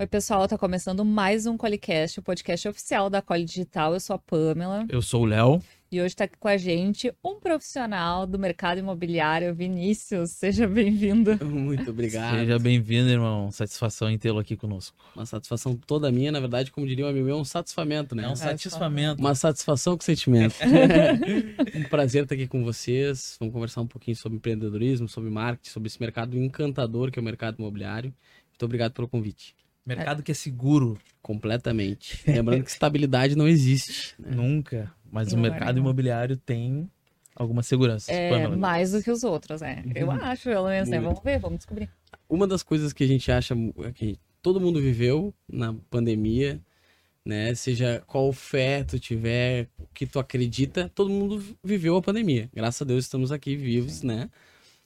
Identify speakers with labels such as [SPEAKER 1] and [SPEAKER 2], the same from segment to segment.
[SPEAKER 1] Oi, pessoal, tá começando mais um Colicast, o podcast oficial da Coli Digital. Eu sou a Pamela.
[SPEAKER 2] Eu sou o Léo.
[SPEAKER 1] E hoje tá aqui com a gente um profissional do mercado imobiliário, Vinícius. Seja bem-vindo.
[SPEAKER 3] Muito obrigado.
[SPEAKER 2] Seja bem-vindo, irmão. Satisfação em tê-lo aqui conosco.
[SPEAKER 3] Uma satisfação toda minha, na verdade, como diria um amigo meu, é um satisfamento, né?
[SPEAKER 2] É um satisfamento.
[SPEAKER 3] Uma satisfação com sentimento. um prazer estar aqui com vocês. Vamos conversar um pouquinho sobre empreendedorismo, sobre marketing, sobre esse mercado encantador que é o mercado imobiliário. Muito obrigado pelo convite.
[SPEAKER 2] Mercado que é seguro.
[SPEAKER 3] Completamente. Lembrando que estabilidade não existe.
[SPEAKER 2] Né? Nunca. Mas
[SPEAKER 1] Não
[SPEAKER 2] o
[SPEAKER 1] é
[SPEAKER 2] mercado
[SPEAKER 1] não.
[SPEAKER 2] imobiliário tem alguma segurança.
[SPEAKER 1] É, mais do que os outros, né? Eu acho, pelo menos, né? Vamos ver, vamos descobrir.
[SPEAKER 3] Uma das coisas que a gente acha é que todo mundo viveu na pandemia, né? Seja qual fé tu tiver, o que tu acredita, todo mundo viveu a pandemia. Graças a Deus estamos aqui vivos, né?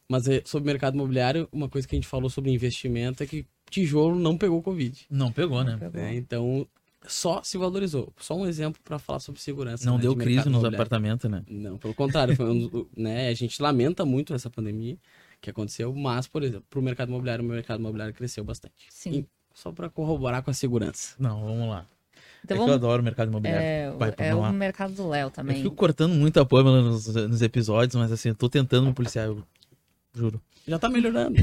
[SPEAKER 3] Mas é, sobre o mercado imobiliário, uma coisa que a gente falou sobre investimento é que tijolo não pegou Covid.
[SPEAKER 2] Não pegou, né?
[SPEAKER 3] né? Então, só se valorizou. Só um exemplo para falar sobre segurança.
[SPEAKER 2] Não
[SPEAKER 3] né,
[SPEAKER 2] deu
[SPEAKER 3] de
[SPEAKER 2] crise nos apartamentos, né?
[SPEAKER 3] Não, pelo contrário, foi um né, a gente lamenta muito essa pandemia que aconteceu, mas, por exemplo, para o mercado imobiliário, o mercado imobiliário cresceu bastante.
[SPEAKER 1] Sim.
[SPEAKER 3] E só para corroborar com a segurança.
[SPEAKER 2] Não, vamos lá.
[SPEAKER 1] Então
[SPEAKER 2] é que eu adoro o mercado imobiliário.
[SPEAKER 1] É,
[SPEAKER 2] Vai,
[SPEAKER 1] é o mercado do Léo
[SPEAKER 2] Eu
[SPEAKER 1] também.
[SPEAKER 2] fico cortando muito a Pamela nos, nos episódios, mas assim, eu tô tentando me policiar, eu juro.
[SPEAKER 3] Já tá melhorando.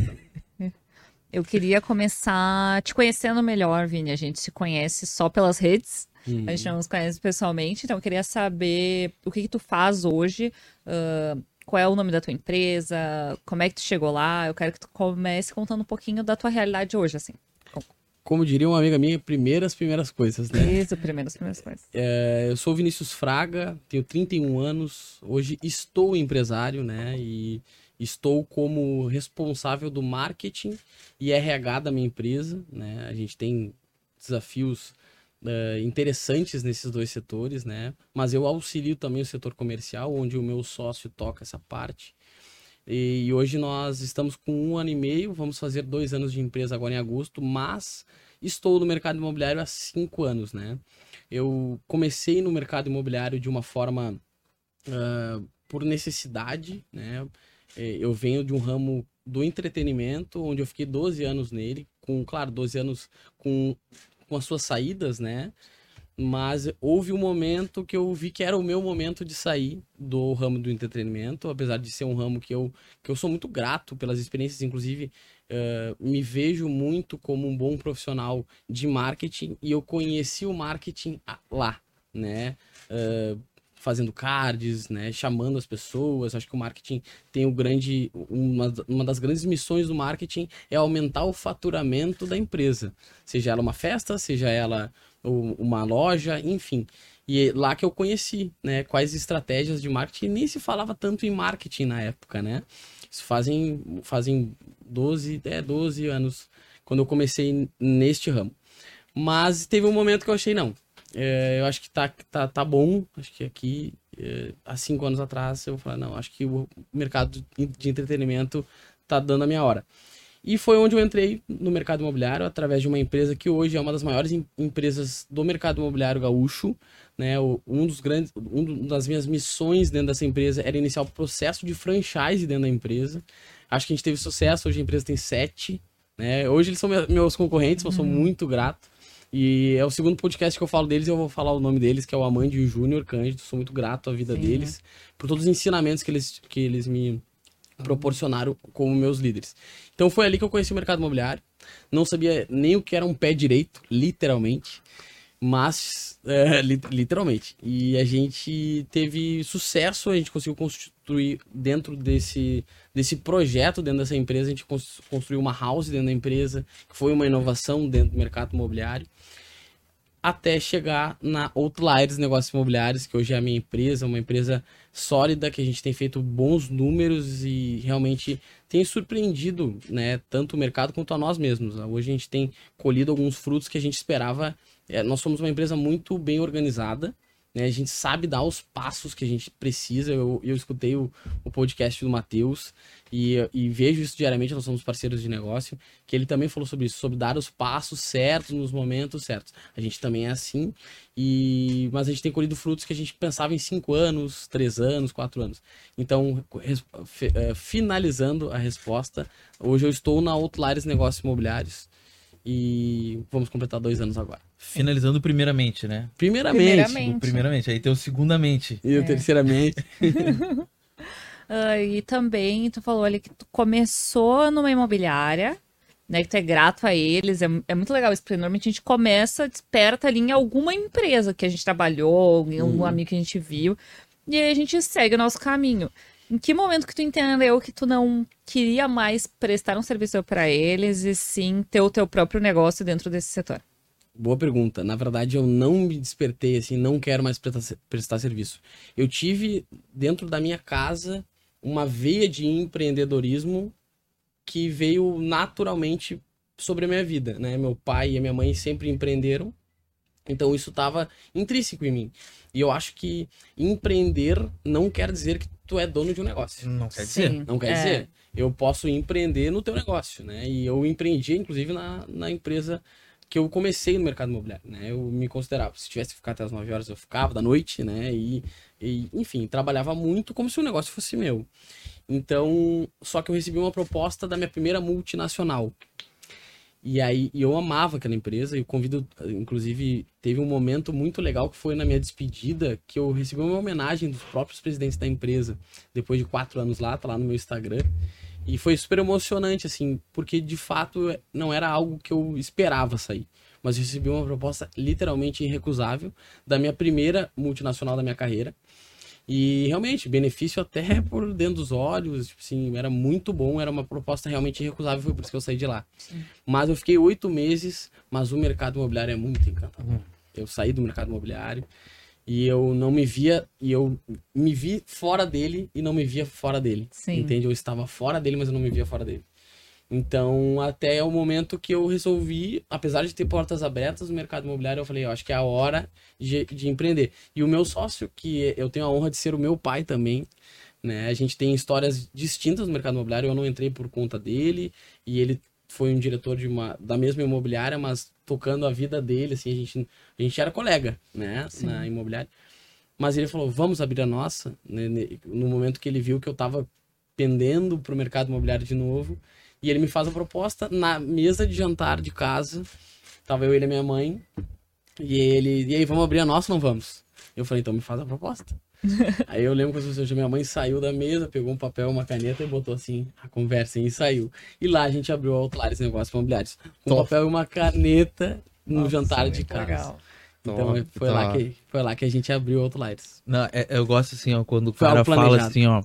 [SPEAKER 1] Eu queria começar te conhecendo melhor, Vini. A gente se conhece só pelas redes.
[SPEAKER 3] Hum.
[SPEAKER 1] A gente não nos conhece pessoalmente, então eu queria saber o que, que tu faz hoje, ah, qual é o nome da tua empresa, como é que tu chegou lá. Eu quero que tu comece contando um pouquinho da tua realidade hoje, assim.
[SPEAKER 3] Como diria uma amiga minha, primeiras, primeiras coisas, né?
[SPEAKER 1] Isso, primeiro, as primeiras coisas.
[SPEAKER 3] É, eu sou o Vinícius Fraga, tenho 31 anos, hoje estou empresário, né? E estou como responsável do marketing e RH da minha empresa, né? A gente tem desafios é, interessantes nesses dois setores, né? Mas eu auxilio também o setor comercial, onde o meu sócio toca essa parte. E, e hoje nós estamos com um ano e meio, vamos fazer dois anos de empresa agora em agosto, mas estou no mercado imobiliário há cinco anos, né? Eu comecei no mercado imobiliário de uma forma ah, por necessidade, né? Eh, Eu venho de um ramo do entretenimento, onde eu fiquei 12 anos nele, com, claro, 12 anos com, com as suas saídas, né? Mas houve um momento que eu vi que era o meu momento de sair do ramo do entretenimento, apesar de ser um ramo que eu, que eu sou muito grato pelas experiências, inclusive eh, me vejo muito como um bom profissional de marketing e eu conheci o marketing lá, né? Eh, fazendo cards, né? Chamando as pessoas. Acho que o marketing tem o grande. Uma, uma das grandes missões do marketing é aumentar o faturamento da empresa. Seja ela uma festa, seja ela uma loja, enfim. E é lá que eu conheci, né? Quais estratégias de marketing. Nem se falava tanto em marketing na época, né? Isso fazem, fazem 12, é, 12 anos quando eu comecei neste ramo. Mas teve um momento que eu achei, não. É, eu acho que tá, tá, tá bom. Acho que aqui, é, há cinco anos atrás, eu falei, não, acho que o mercado de entretenimento tá dando a minha hora. E foi onde eu entrei no mercado imobiliário, através de uma empresa que hoje é uma das maiores em- empresas do mercado imobiliário gaúcho. Né? O- um dos grandes, um das minhas missões dentro dessa empresa era iniciar o processo de franchise dentro da empresa. Acho que a gente teve sucesso, hoje a empresa tem sete. Né? Hoje eles são me- meus concorrentes, mas sou muito grato. E é o segundo podcast que eu falo deles, eu vou falar o nome deles, que é o Amande e o Júnior Cândido. Sou muito grato à vida
[SPEAKER 1] Sim,
[SPEAKER 3] deles, por todos os ensinamentos que eles, que eles me proporcionaram como meus líderes. Então foi ali que eu conheci o mercado imobiliário. Não sabia nem o que era um pé direito, literalmente. Mas, é, li- literalmente. E a gente teve sucesso, a gente conseguiu construir dentro desse, desse projeto, dentro dessa empresa, a gente cons- construiu uma house dentro da empresa, que foi uma inovação dentro do mercado imobiliário até chegar na Outliers Negócios Imobiliários, que hoje é a minha empresa, uma empresa sólida, que a gente tem feito bons números e realmente tem surpreendido, né, tanto o mercado quanto a nós mesmos. Hoje a gente tem colhido alguns frutos que a gente esperava. É, nós somos uma empresa muito bem organizada, né, a gente sabe dar os passos que a gente precisa. Eu, eu escutei o, o podcast do Matheus e, e vejo isso diariamente, nós somos parceiros de negócio, que ele também falou sobre isso, sobre dar os passos certos nos momentos certos. A gente também é assim, e mas a gente tem colhido frutos que a gente pensava em cinco anos, três anos, quatro anos. Então, res- eh, finalizando a resposta, hoje eu estou na Outliers Negócios Imobiliários E vamos completar dois anos agora.
[SPEAKER 2] Finalizando primeiramente, né?
[SPEAKER 3] Primeiramente.
[SPEAKER 1] Primeiramente.
[SPEAKER 2] O primeiramente, aí tem o segundamente.
[SPEAKER 3] E o terceiramente.
[SPEAKER 1] Ah, e também tu falou ali que tu começou numa imobiliária, né? Que tu é grato a eles. É, é muito legal isso, porque normalmente a gente começa, desperta ali em alguma empresa que a gente trabalhou, em algum amigo que a gente viu. E aí a gente segue o nosso caminho. Em que momento que tu entendeu que tu não queria mais prestar um serviço para eles e sim ter o teu próprio negócio dentro desse setor?
[SPEAKER 3] Boa pergunta. Na verdade, eu não me despertei assim, não quero mais prestar, prestar serviço. Eu tive dentro da minha casa uma veia de empreendedorismo que veio naturalmente sobre a minha vida, né? Meu pai e a minha mãe sempre empreenderam, então isso estava intrínseco em mim. E eu acho que empreender não quer dizer que tu é dono de um negócio.
[SPEAKER 2] Não quer dizer.
[SPEAKER 1] Sim.
[SPEAKER 3] Não quer
[SPEAKER 1] É.
[SPEAKER 3] dizer. Eu posso empreender no teu negócio, né? E eu empreendi, inclusive, na, na empresa que eu comecei no mercado imobiliário, né? Eu me considerava, se tivesse que ficar até as 9 horas, eu ficava da noite, né? E, e, enfim, trabalhava muito como se o negócio fosse meu. Então, só que eu recebi uma proposta da minha primeira multinacional. E aí, e eu amava aquela empresa, e convido, inclusive, teve um momento muito legal que foi na minha despedida, que eu recebi uma homenagem dos próprios presidentes da empresa, depois de quatro anos lá, tá lá no meu Instagram. E foi super emocionante, assim, porque de fato não era algo que eu esperava sair. Mas eu recebi uma proposta literalmente irrecusável da minha primeira multinacional da minha carreira. E realmente, benefício até por dentro dos olhos, tipo assim, era muito bom, era uma proposta realmente irrecusável, foi por isso que eu saí de lá. Mas eu fiquei oito meses, mas o mercado imobiliário é muito encantador. Eu saí do mercado imobiliário e eu não me via, e eu me vi fora dele e não me via fora dele.
[SPEAKER 1] Sim.
[SPEAKER 3] Entende? Eu estava fora dele, mas eu não me via fora dele. Então, até o momento que eu resolvi, apesar de ter portas abertas no mercado imobiliário, eu falei, eu acho que é a hora de, de empreender. E o meu sócio, que eu tenho a honra de ser o meu pai também, né? A gente tem histórias distintas no mercado imobiliário. Eu não entrei por conta dele e ele foi um diretor de uma da mesma imobiliária, mas tocando a vida dele, assim, a gente a gente era colega, né, na imobiliária. Mas ele falou: "Vamos abrir a nossa", né, no momento que ele viu que eu tava pendendo pro mercado imobiliário de novo, e ele me faz a proposta na mesa de jantar de casa. Tava eu, ele e a minha mãe. E ele, e aí, vamos abrir a nossa ou não vamos? Eu falei, então me faz a proposta. aí eu lembro que as pessoas, minha mãe saiu da mesa, pegou um papel, uma caneta e botou assim a conversa e saiu. E lá a gente abriu a Outlares Negócios Imobiliários. Com um papel e uma caneta no
[SPEAKER 1] Nossa,
[SPEAKER 3] jantar de casa.
[SPEAKER 1] legal.
[SPEAKER 3] Então
[SPEAKER 2] Top,
[SPEAKER 3] foi, lá
[SPEAKER 2] top.
[SPEAKER 3] que, foi lá que a gente abriu o Outliers.
[SPEAKER 2] Não, é- eu gosto assim, ó, quando o
[SPEAKER 3] Foi
[SPEAKER 2] cara fala assim, ó.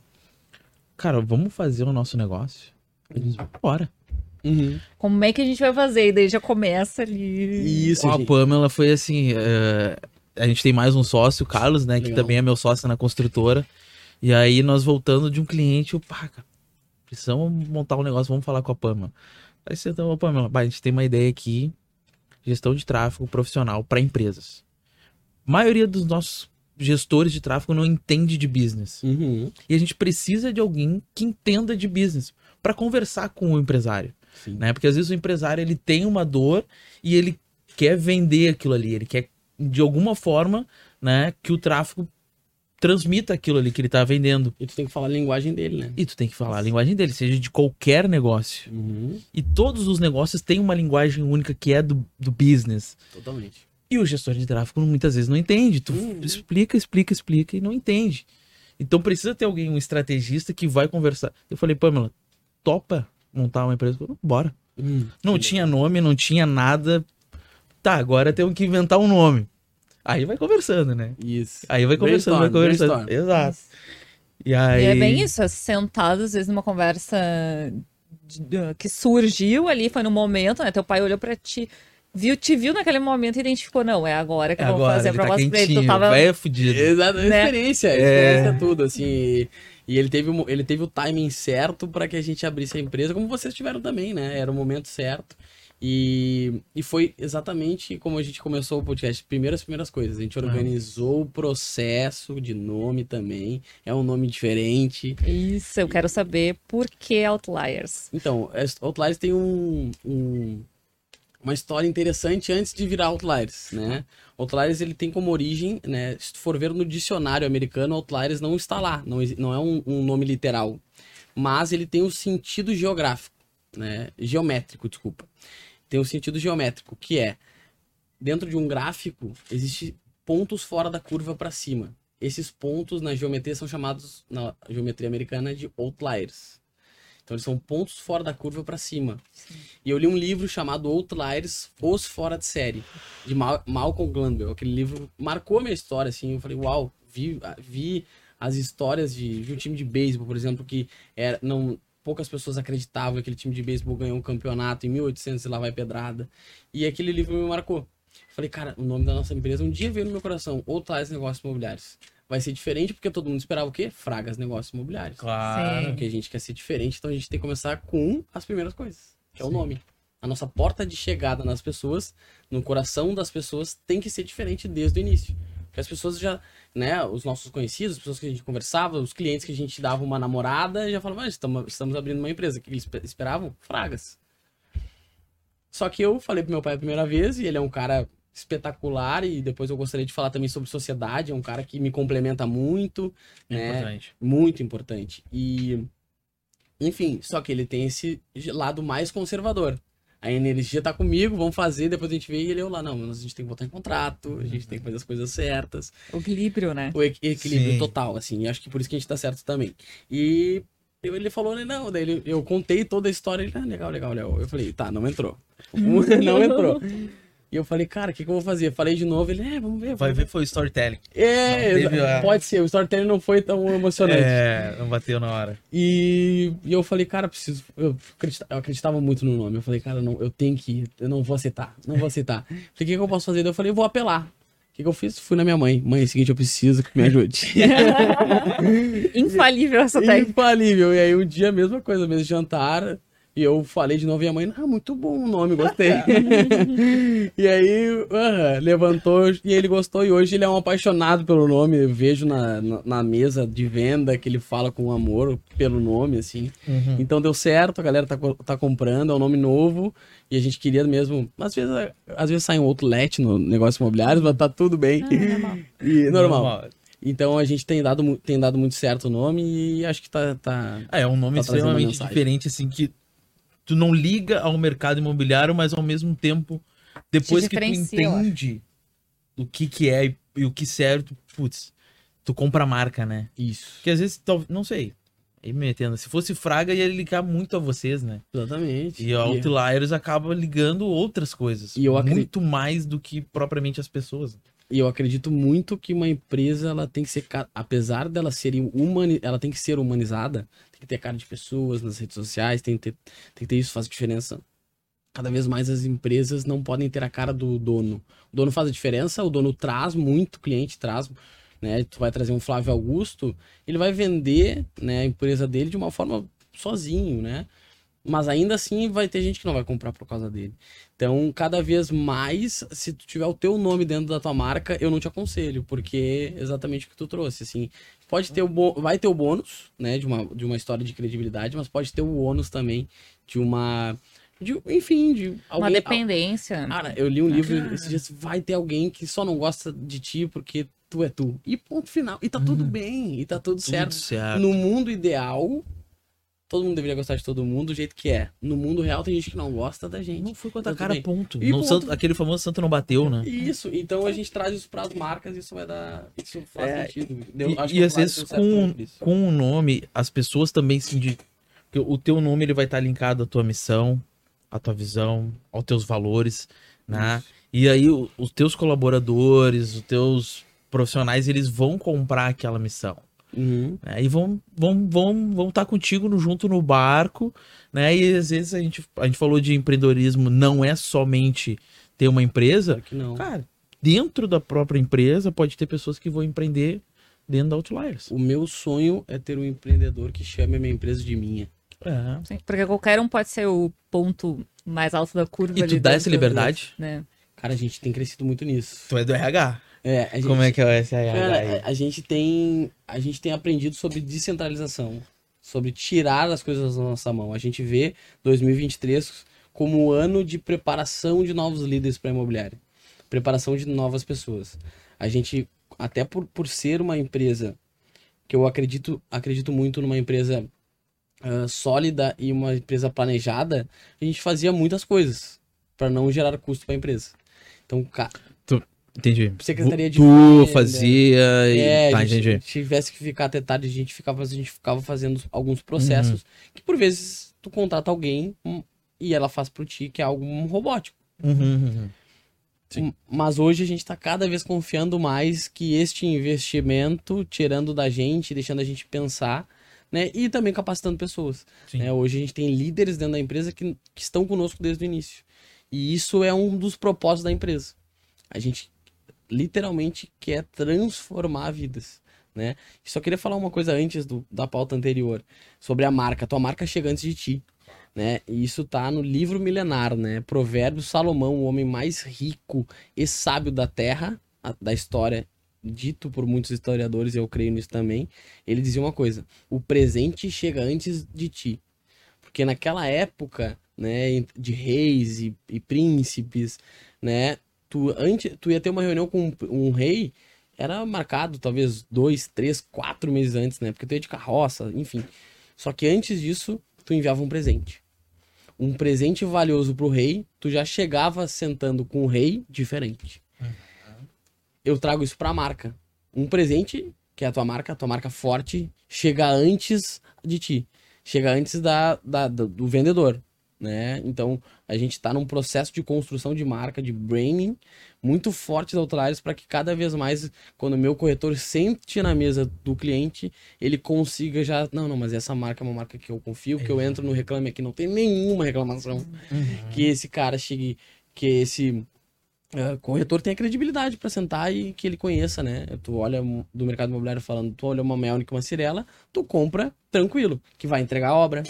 [SPEAKER 2] Cara, vamos fazer o nosso negócio? Eles, bora.
[SPEAKER 1] Como é que a gente vai fazer? E daí já começa ali.
[SPEAKER 3] Isso,
[SPEAKER 2] a. Pamela foi assim. é, a gente tem mais um sócio, o Carlos, né? Que
[SPEAKER 3] Legal.
[SPEAKER 2] também é meu sócio na construtora. E aí nós voltando de um cliente, eu, pá, cara, precisamos montar um negócio, vamos falar com a Pamela. Aí sentamos a Pamela, "Bah, a gente tem uma ideia aqui, gestão de tráfego profissional para empresas. A maioria dos nossos gestores de tráfego não entende de business.
[SPEAKER 3] Uhum.
[SPEAKER 2] E a gente precisa de alguém que entenda de business para conversar com o empresário,
[SPEAKER 3] Sim.
[SPEAKER 2] né? Porque às vezes o empresário ele tem uma dor e ele quer vender aquilo ali, ele quer de alguma forma, né, que o tráfego transmita aquilo ali que ele tá vendendo.
[SPEAKER 3] E tu tem que falar a linguagem dele, né?
[SPEAKER 2] E tu tem que falar a linguagem dele, seja de qualquer negócio.
[SPEAKER 3] Uhum.
[SPEAKER 2] E todos os negócios têm uma linguagem única que é do, do business.
[SPEAKER 3] Totalmente.
[SPEAKER 2] E o gestor de tráfego muitas vezes não entende. Tu
[SPEAKER 3] Uhum.
[SPEAKER 2] explica, explica, explica e não entende. Então precisa ter alguém, um estrategista que vai conversar. Eu falei, Pamela, topa montar uma empresa? Bora.
[SPEAKER 3] Uhum.
[SPEAKER 2] Não tinha nome, não tinha nada. Tá, agora temos que inventar um nome. Aí vai conversando, né?
[SPEAKER 3] Isso.
[SPEAKER 2] Aí vai conversando, vai conversando.
[SPEAKER 3] brainstorm.
[SPEAKER 2] Exato. E aí.
[SPEAKER 1] E é bem isso, é sentado às vezes numa conversa que surgiu ali, foi no momento, né? Teu pai olhou pra ti, viu, te viu naquele momento e identificou, não, é agora que
[SPEAKER 2] É
[SPEAKER 1] eu vou
[SPEAKER 2] agora,
[SPEAKER 1] fazer a
[SPEAKER 2] ele tá
[SPEAKER 1] proposta pra ele. Tu tava.
[SPEAKER 2] é fudido.
[SPEAKER 3] Exato,
[SPEAKER 1] Né?
[SPEAKER 3] experiência, experiência é tudo, assim. E ele teve, o- ele teve o timing certo para que a gente abrisse a empresa, como vocês tiveram também, né? Era o momento certo. E, e foi exatamente como a gente começou o podcast. Primeiras primeiras coisas. A gente organizou o processo de nome também. É um nome diferente.
[SPEAKER 1] Isso, eu quero saber por que Outliers.
[SPEAKER 3] Então, es- Outliers tem um, um- uma história interessante antes de virar Outliers, né? Outliers ele tem como origem, né? Se tu for ver no dicionário americano, Outliers não está lá, não, não é um, um nome literal, mas ele tem o sentido geográfico, né? Geométrico, desculpa. Tem o sentido geométrico, que é dentro de um gráfico existe pontos fora da curva para cima. Esses pontos na geometria são chamados na geometria americana de outliers. Então eles são pontos fora da curva para cima. E eu li um livro chamado Outliers, Os Fora de Série, de Mal Malcolm Gladwell. Aquele livro marcou a minha história, assim. Eu falei, uau, vi, vi as histórias de, de um time de beisebol, por exemplo, que era, não, poucas pessoas acreditavam que aquele time de beisebol ganhou um campeonato em 1800 e lá vai pedrada. E aquele livro me marcou. Falei, cara, o nome da nossa empresa um dia veio no meu coração, Outliers Negócios Imobiliários vai ser diferente porque todo mundo esperava o quê? Fragas negócios imobiliários.
[SPEAKER 2] Claro.
[SPEAKER 3] Porque a gente quer ser diferente, então a gente tem que começar com as primeiras coisas, que é o nome. A nossa porta de chegada nas pessoas, no coração das pessoas, tem que ser diferente desde o início. Porque as pessoas já, né, os nossos conhecidos, as pessoas que a gente conversava, os clientes que a gente dava uma namorada, já falavam, ah, estamos, estamos abrindo uma empresa. O que eles esperavam? Fragas. Só que eu falei pro meu pai a primeira vez, e ele é um cara espetacular e depois eu gostaria de falar também sobre sociedade, é um cara que me complementa muito,
[SPEAKER 2] É
[SPEAKER 3] né?
[SPEAKER 2] Importante.
[SPEAKER 3] Muito importante. E enfim, só que ele tem esse lado mais conservador. A energia tá comigo, vamos fazer, depois a gente vê e ele eu lá, não, mas a gente tem que botar em contrato, a gente tem que fazer as coisas certas.
[SPEAKER 1] O equilíbrio, né?
[SPEAKER 3] O equi- equilíbrio
[SPEAKER 2] Sim.
[SPEAKER 3] total, assim, e acho que por isso que a gente tá certo também. E eu- ele falou, né, não, daí ele- eu contei toda a história, ele, ah, legal, legal, Léo. Eu falei, tá, não entrou. não entrou. E eu falei, cara, o que, que eu vou fazer? Falei de novo, ele, é, vamos ver.
[SPEAKER 2] Vai ver foi o storytelling.
[SPEAKER 3] É,
[SPEAKER 2] teve
[SPEAKER 3] pode ser, o storytelling não foi tão emocionante.
[SPEAKER 2] É, não bateu na hora.
[SPEAKER 3] E, e eu falei, cara, preciso. Eu, acredita- eu acreditava muito no nome. Eu falei, cara, não, eu tenho que ir. Eu não vou aceitar. Não vou aceitar. Falei, o que, que eu posso fazer? Daí Eu falei, eu vou apelar. O que, que eu fiz? Fui na minha mãe. Mãe, é o seguinte, eu preciso que me ajude.
[SPEAKER 1] Infalível essa técnica.
[SPEAKER 3] Infalível. E aí, um dia, a mesma coisa, mesmo jantar. E eu falei de novo e a mãe, ah, muito bom o nome, gostei. e aí, aham, levantou e ele gostou. E hoje ele é um apaixonado pelo nome. Eu vejo na, na, na mesa de venda que ele fala com amor pelo nome, assim. Então deu certo, a galera tá, tá comprando, é um nome novo. E a gente queria mesmo. Às vezes, às vezes sai um outlet no negócio imobiliário, mas tá tudo bem. E, normal. Então a gente tem dado, tem dado muito certo o nome e acho que tá. tá...
[SPEAKER 2] Ah, é um nome
[SPEAKER 3] Tá
[SPEAKER 2] extremamente diferente, assim, que tu não liga ao mercado imobiliário, mas ao mesmo tempo, depois que tu entende o que que é e, e o que serve, tu, putz, tu compra a marca, né?
[SPEAKER 3] Isso.
[SPEAKER 2] Porque às vezes, tal- não sei, aí me metendo, se fosse Fraga ia ligar muito a vocês, né?
[SPEAKER 3] Exatamente.
[SPEAKER 2] E a Outliers acaba ligando outras coisas,
[SPEAKER 3] E eu
[SPEAKER 2] muito mais do que propriamente as pessoas.
[SPEAKER 3] E eu acredito muito que uma empresa, ela tem que ser, apesar dela ser humani... ela tem que ser humanizada, tem que ter cara de pessoas nas redes sociais, tem que ter, tem que ter isso, faz diferença. Cada vez mais as empresas não podem ter a cara do dono. O dono faz a diferença, o dono traz muito cliente, traz, né? Tu vai trazer um Flávio Augusto, ele vai vender, né, a empresa dele de uma forma sozinho, né? Mas ainda assim vai ter gente que não vai comprar por causa dele. Então, cada vez mais, se tu tiver o teu nome dentro da tua marca, eu não te aconselho, porque é exatamente o que tu trouxe, assim. Pode ter o bo... vai ter o bônus, né, de uma, de uma história de credibilidade, mas pode ter o ônus também de uma de, enfim, de
[SPEAKER 1] Uma
[SPEAKER 3] alguém
[SPEAKER 1] dependência.
[SPEAKER 3] Cara, eu li um livro esses dias, vai ter alguém que só não gosta de ti porque tu é tu. E ponto final. E tá tudo bem, e tá tudo, certo.
[SPEAKER 2] Tudo certo.
[SPEAKER 3] No mundo ideal, todo mundo deveria gostar de todo mundo do jeito que é. No mundo real tem gente que não gosta da gente.
[SPEAKER 2] Não foi contra a cara,
[SPEAKER 3] bem.
[SPEAKER 2] ponto.
[SPEAKER 3] E
[SPEAKER 2] No
[SPEAKER 3] ponto.
[SPEAKER 2] santo- aquele famoso santo não bateu, né?
[SPEAKER 3] Isso, então a gente traz isso pras marcas e isso vai dar. Isso faz
[SPEAKER 2] É,
[SPEAKER 3] sentido. Deu-
[SPEAKER 2] E,
[SPEAKER 3] acho
[SPEAKER 2] e
[SPEAKER 3] que
[SPEAKER 2] às vezes com,
[SPEAKER 3] isso.
[SPEAKER 2] com o nome, as pessoas também se indi- porque O teu nome ele vai estar linkado à tua missão, à tua visão, aos teus valores, né? E aí os teus colaboradores, os teus profissionais, eles vão comprar aquela missão.
[SPEAKER 3] Uhum.
[SPEAKER 2] né? E vão vão vão vão estar contigo no, junto no barco, né? E às vezes a gente a gente falou de empreendedorismo, não é somente ter uma empresa,
[SPEAKER 3] não.
[SPEAKER 2] Cara, dentro da própria empresa pode ter pessoas que vão empreender dentro da Outliers.
[SPEAKER 3] O meu sonho é ter um empreendedor que chame a minha empresa de minha.
[SPEAKER 2] É.
[SPEAKER 1] Sim, Porque qualquer um pode ser o ponto mais alto da curva.
[SPEAKER 2] E
[SPEAKER 1] ali
[SPEAKER 2] tu dá essa
[SPEAKER 1] do-
[SPEAKER 2] liberdade?
[SPEAKER 1] né?
[SPEAKER 3] Cara, a gente tem crescido muito nisso.
[SPEAKER 2] Tu é do RH.
[SPEAKER 3] É, gente,
[SPEAKER 2] Como é que é o
[SPEAKER 3] Cara,
[SPEAKER 2] aí?
[SPEAKER 3] a gente tem a gente tem aprendido sobre descentralização, sobre tirar as coisas da nossa mão. A gente vê 2023 como o ano de preparação de novos líderes para a imobiliária, preparação de novas pessoas. A gente até por, por ser uma empresa que eu acredito acredito muito numa empresa ah, sólida e uma empresa planejada, a gente fazia muitas coisas. para não gerar custo para a empresa. Então, ca-
[SPEAKER 2] Entendi.
[SPEAKER 3] Secretaria de
[SPEAKER 2] Tu
[SPEAKER 3] Venda.
[SPEAKER 2] fazia e...
[SPEAKER 3] é,
[SPEAKER 2] tá,
[SPEAKER 3] a gente
[SPEAKER 2] entendi.
[SPEAKER 3] tivesse que ficar até tarde, a gente ficava, a gente ficava fazendo alguns processos que por vezes tu contrata alguém hum, e ela faz por ti, que é algo robótico.
[SPEAKER 2] Uhum, uhum. Sim.
[SPEAKER 3] Hum, Mas hoje a gente está cada vez confiando mais que este investimento, tirando da gente, deixando a gente pensar, né? E também capacitando pessoas. Né? Hoje a gente tem líderes dentro da empresa que, que estão conosco desde o início. E isso é um dos propósitos da empresa. A gente literalmente quer transformar vidas. Né? Só queria falar uma coisa antes do- da pauta anterior, sobre a marca. Tua marca chega antes de ti. Né? E isso tá no livro milenar, né? Provérbios Salomão, o homem mais rico e sábio da terra, a- da história, dito por muitos historiadores, eu creio nisso também. Ele dizia uma coisa: o presente chega antes de ti. Porque naquela época, né, de reis e, e príncipes, né, tu, antes, tu ia ter uma reunião com um, um rei, era marcado talvez dois, três, quatro meses antes, né, porque tu ia de carroça, enfim. Só que antes disso, tu enviava um presente. Um presente valioso pro rei, tu já chegava sentando com o rei diferente. Eu trago isso pra marca. Um presente, que é a tua marca, a tua marca forte, chega antes de ti. Chega antes da, da- do- do vendedor, né? Então, a gente tá num processo de construção de marca, de branding, muito forte da Outliers para que cada vez mais, quando o meu corretor sente na mesa do cliente, ele consiga já... Não, não, mas essa marca é uma marca que eu confio, que eu entro no Reclame Aqui, não tem nenhuma reclamação. Que esse cara chegue... Que esse é, corretor tenha credibilidade para sentar e que ele conheça, né? Tu olha do mercado imobiliário falando, tu olha uma Melnick, uma Cirela, tu compra tranquilo, que vai entregar a obra,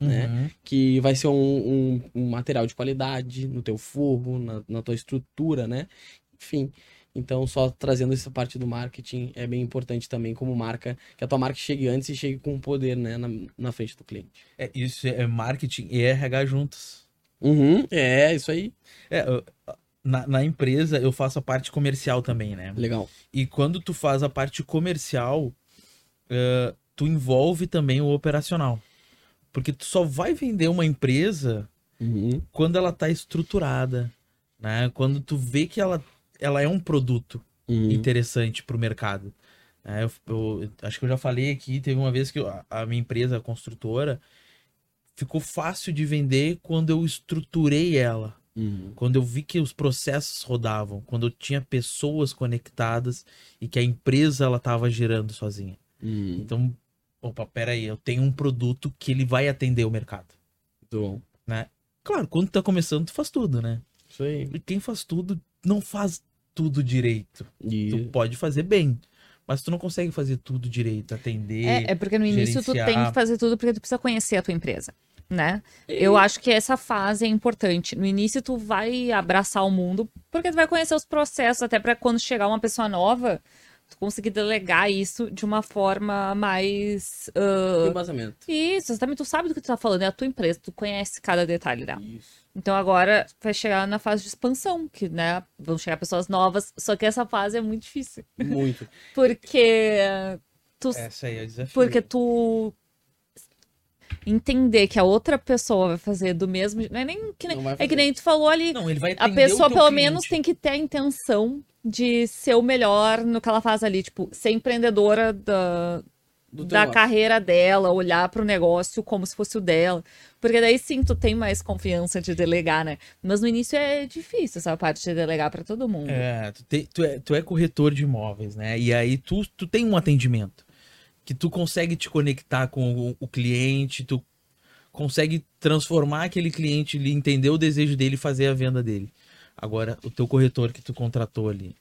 [SPEAKER 3] né?
[SPEAKER 2] Uhum.
[SPEAKER 3] que vai ser um, um- um material de qualidade no teu forro, na, na tua estrutura, né? Enfim, então só trazendo essa parte do marketing é bem importante também como marca, que a tua marca chegue antes e chegue com poder, né, na, na frente do cliente.
[SPEAKER 2] É, isso é marketing e RH juntos.
[SPEAKER 3] Uhum, é, isso aí.
[SPEAKER 2] É, na, na empresa eu faço a parte comercial também, né?
[SPEAKER 3] Legal.
[SPEAKER 2] E quando tu faz a parte comercial, eh, tu envolve também o operacional. Porque tu só vai vender uma empresa
[SPEAKER 3] Uhum.
[SPEAKER 2] quando ela tá estruturada, né? Quando tu vê que ela, ela é um produto
[SPEAKER 3] Uhum.
[SPEAKER 2] interessante pro mercado. É, eu, eu- acho que eu já falei aqui, teve uma vez que eu- a, minha empresa a construtora ficou fácil de vender quando eu estruturei ela.
[SPEAKER 3] Uhum.
[SPEAKER 2] Quando eu vi que os processos rodavam, quando eu tinha pessoas conectadas e que a empresa ela tava girando sozinha.
[SPEAKER 3] Uhum.
[SPEAKER 2] Então, opa, peraí, eu tenho um produto que ele vai atender o mercado.
[SPEAKER 3] Muito bom.
[SPEAKER 2] Claro, quando tu tá começando, tu faz tudo, né?
[SPEAKER 3] Isso aí.
[SPEAKER 2] E quem faz tudo não faz tudo direito. Tu
[SPEAKER 3] E...
[SPEAKER 2] pode fazer bem, mas tu não consegue fazer tudo direito, atender.
[SPEAKER 1] É, é porque no início tu tem
[SPEAKER 2] gerenciar.
[SPEAKER 1] que fazer tudo porque tu precisa conhecer a tua empresa, né? Eu acho que essa fase é importante. No início tu vai abraçar o mundo porque tu vai conhecer os processos até pra quando chegar uma pessoa nova, tu conseguir delegar isso de uma forma mais
[SPEAKER 3] Tem embasamento.
[SPEAKER 1] isso, exatamente, tu sabe do que tu tá falando, é a tua empresa, tu conhece cada detalhe dela.
[SPEAKER 3] Isso.
[SPEAKER 1] Então agora vai chegar na fase de expansão, que, né, vão chegar pessoas novas, só que essa fase é muito difícil.
[SPEAKER 3] Muito.
[SPEAKER 1] Porque tu
[SPEAKER 2] Essa aí é o desafio.
[SPEAKER 1] porque tu entender que a outra pessoa vai fazer do mesmo, não é nem que nem, é que nem tu falou ali,
[SPEAKER 2] Não, ele vai
[SPEAKER 1] a
[SPEAKER 2] o
[SPEAKER 1] pessoa pelo
[SPEAKER 2] cliente.
[SPEAKER 1] menos tem que ter a intenção de ser o melhor no que ela faz ali, tipo, ser empreendedora da, da carreira dela, olhar pro negócio como se fosse o dela. Porque daí sim, tu tem mais confiança de delegar, né? Mas no início é difícil essa parte de delegar pra todo mundo.
[SPEAKER 2] É, tu, te- tu é, tu é corretor de imóveis, né? E aí tu, tu tem um atendimento que tu consegue te conectar com o, o cliente, tu consegue transformar aquele cliente, ele entender o desejo dele e fazer a venda dele. Agora, o teu corretor que tu contratou ali,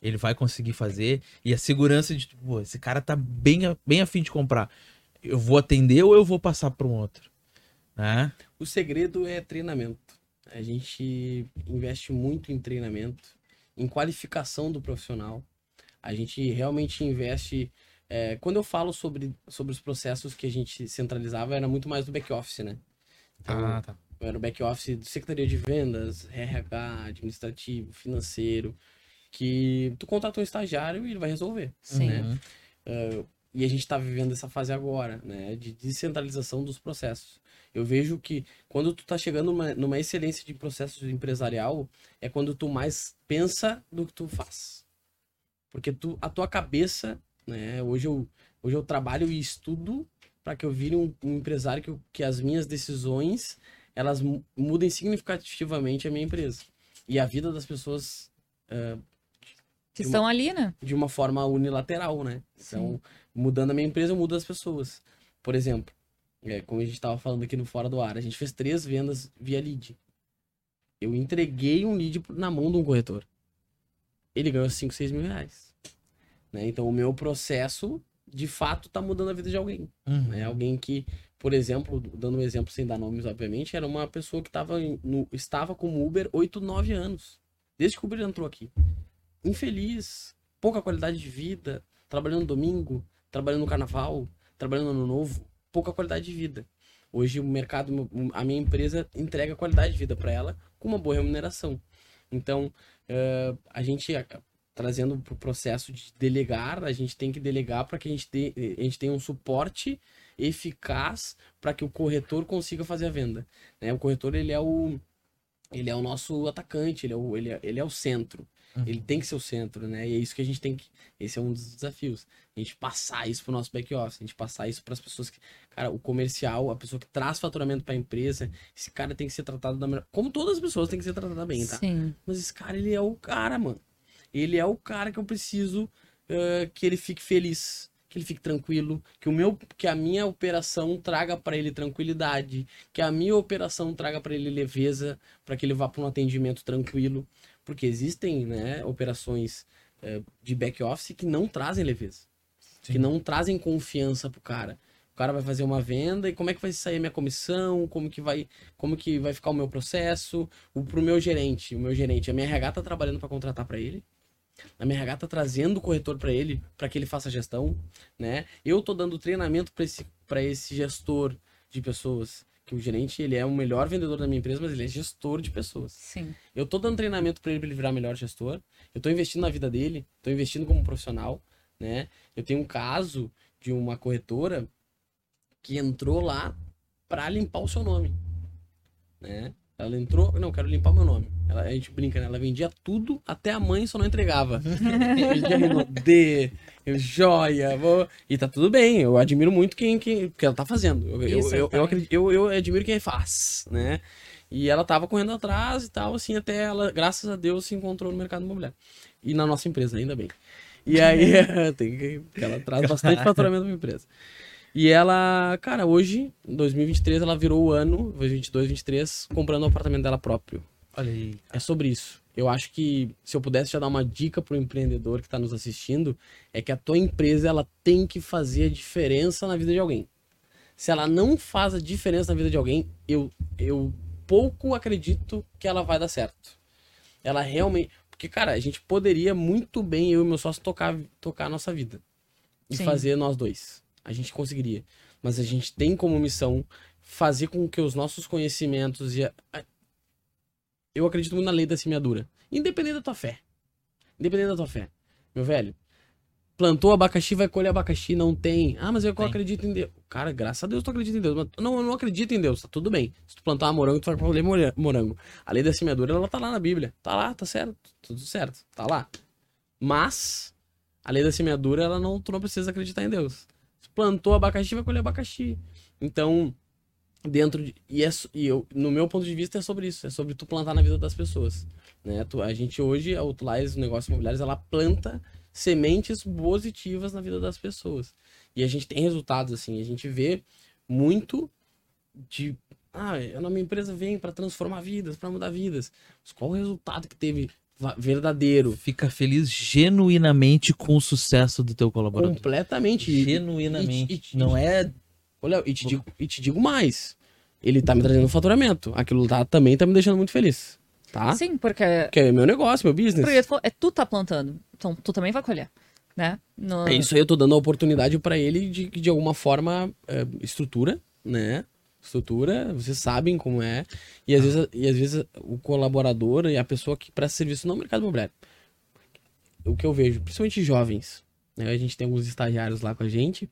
[SPEAKER 2] ele vai conseguir fazer e a segurança de, pô, esse cara tá bem, bem afim de comprar. Eu vou atender ou eu vou passar para um outro? Né?
[SPEAKER 3] O segredo é treinamento. A gente investe muito em treinamento, em qualificação do profissional. A gente realmente investe. É, quando eu falo sobre, sobre os processos que a gente centralizava, era muito mais do back-office, né? Então,
[SPEAKER 2] tá.
[SPEAKER 3] era o back-office de Secretaria de Vendas, RH, administrativo, financeiro, que tu contrata um estagiário e ele vai resolver.
[SPEAKER 1] Sim.
[SPEAKER 3] Né? E a gente está vivendo essa fase agora, né? De descentralização dos processos. Eu vejo que quando tu tá chegando numa, numa excelência de processo empresarial, é quando tu mais pensa do que tu faz. Porque tu, a tua cabeça, né? Hoje eu, hoje eu trabalho e estudo para que eu vire um, um empresário que, eu- que as minhas decisões elas mu- mudem significativamente a minha empresa e a vida das pessoas eh,
[SPEAKER 1] Que estão ali, né?
[SPEAKER 3] de uma forma unilateral, né? Então, mudando a minha empresa, eu mudo as pessoas. Por exemplo, é, como a gente estava falando aqui no Fora do Ar, a gente fez três vendas via lead. Eu entreguei um lead na mão de um corretor. Ele ganhou 5, 6 mil reais. Né? Então, o meu processo, de fato, tá mudando a vida de alguém.
[SPEAKER 2] Uhum.
[SPEAKER 3] né? Alguém que, por exemplo, dando um exemplo sem dar nomes, obviamente, era uma pessoa que tava no, estava como Uber 8, 9 anos. Desde que o Uber entrou aqui. Infeliz, pouca qualidade de vida, trabalhando no domingo, trabalhando no carnaval, trabalhando no ano novo, pouca qualidade de vida. Hoje o mercado, a minha empresa entrega qualidade de vida para ela com uma boa remuneração. Então, eh, a gente trazendo para o processo de delegar, a gente tem que delegar para que a gente, dê, a gente tenha um suporte eficaz para que o corretor consiga fazer a venda. né? O corretor ele é o ele é o nosso atacante, ele é o, ele é, ele é o centro. Ele tem que ser o centro, né? E é isso que a gente tem que. Esse é um dos desafios. A gente passar isso pro nosso back office, a gente passar isso para as pessoas que. Cara, o comercial, a pessoa que traz faturamento para a empresa, esse cara tem que ser tratado da melhor. Como todas as pessoas têm que ser tratadas bem, tá?
[SPEAKER 1] Sim.
[SPEAKER 3] Mas esse cara, ele é o cara, mano. Ele é o cara que eu preciso eh, que ele fique feliz, que ele fique tranquilo, que o meu, que a minha operação traga para ele tranquilidade, que a minha operação traga para ele leveza, para que ele vá para um atendimento tranquilo, porque existem, né, operações eh, de back office que não trazem leveza,
[SPEAKER 2] Sim.
[SPEAKER 3] que não trazem confiança pro cara. O cara vai fazer uma venda e como é que vai sair a minha comissão, como que vai, como que vai ficar o meu processo, o pro meu gerente, o meu gerente, a minha RH tá trabalhando para contratar para ele. A minha RH tá trazendo o corretor para ele, para que ele faça a gestão, né? Eu tô dando treinamento para esse para esse gestor de pessoas, que o gerente, ele é o melhor vendedor da minha empresa, mas ele é gestor de pessoas.
[SPEAKER 1] Sim.
[SPEAKER 3] Eu tô dando treinamento para ele pra ele virar melhor gestor. Eu tô investindo na vida dele, tô investindo como profissional, né? Eu tenho um caso de uma corretora que entrou lá pra limpar o seu nome, né? Ela entrou, não, quero limpar o meu nome. Ela, a gente brinca, né? Ela vendia tudo, até a mãe só não entregava. vendia Renaudet, joia, vou... e tá tudo bem. Eu admiro muito quem, quem que ela tá fazendo. Eu, eu, eu, eu, acredito- eu, eu admiro quem faz, né? E ela tava correndo atrás e tal, assim, até ela, graças a Deus, se encontrou no mercado imobiliário. E na nossa empresa, ainda bem. E aí, tem que, ela traz bastante faturamento pra empresa. E ela, cara, hoje, em 2023, ela virou o ano, 2022, 2023, comprando o apartamento dela próprio.
[SPEAKER 2] Olha aí.
[SPEAKER 3] É sobre isso. Eu acho que se eu pudesse já dar uma dica pro empreendedor que tá nos assistindo, é que a tua empresa ela tem que fazer a diferença na vida de alguém. Se ela não faz a diferença na vida de alguém, eu, eu pouco acredito que ela vai dar certo. Ela realmente. Porque, cara, a gente poderia muito bem, eu e meu sócio, tocar, tocar a nossa vida. E
[SPEAKER 1] Sim.
[SPEAKER 3] fazer nós dois. A gente conseguiria. Mas a gente tem como missão fazer com que os nossos conhecimentos e a- a- eu acredito muito na lei da semeadura. Independente da tua fé. Independente da tua fé. Meu velho, plantou abacaxi, vai colher abacaxi, não tem. Ah, mas eu
[SPEAKER 2] Tem.
[SPEAKER 3] acredito em Deus. Cara, graças a Deus tu acredita em Deus. Mas, não, eu não acredito em Deus, tá tudo bem. Se tu plantar morango, tu vai colher mora- morango. A lei da semeadura, ela tá lá na Bíblia. Tá lá, tá certo. Tudo certo. Tá lá. Mas, a lei da semeadura, ela não, tu não precisa acreditar em Deus. Se plantou abacaxi, vai colher abacaxi. Então, dentro de, e, é, e eu, no meu ponto de vista é sobre isso, é sobre tu plantar na vida das pessoas, né? Tu, a gente hoje, a Outliers, Negócios Imobiliários, ela planta sementes positivas na vida das pessoas. E a gente tem resultados assim, a gente vê muito de ah, a minha empresa vem para transformar vidas, para mudar vidas. Mas qual o resultado que teve verdadeiro?
[SPEAKER 2] Fica feliz genuinamente com o sucesso do teu colaborador.
[SPEAKER 3] Completamente.
[SPEAKER 2] Genuinamente.
[SPEAKER 3] e- e-
[SPEAKER 2] não é.
[SPEAKER 3] Olha, e te, digo, e te digo mais. Ele tá me trazendo faturamento. Aquilo lá também tá me deixando muito feliz. Tá?
[SPEAKER 1] Sim, porque,
[SPEAKER 3] Que é meu negócio, meu business.
[SPEAKER 1] porque tu é tu tá plantando. Então tu também vai colher. Né? No-
[SPEAKER 3] É isso aí, eu tô dando a oportunidade pra ele de, de alguma forma, é, estrutura, né? Estrutura, vocês sabem como é. E às, vezes, e às vezes o colaborador e a pessoa que presta serviço no mercado imobiliário. O que eu vejo, principalmente jovens, né? A gente tem alguns estagiários lá com a gente.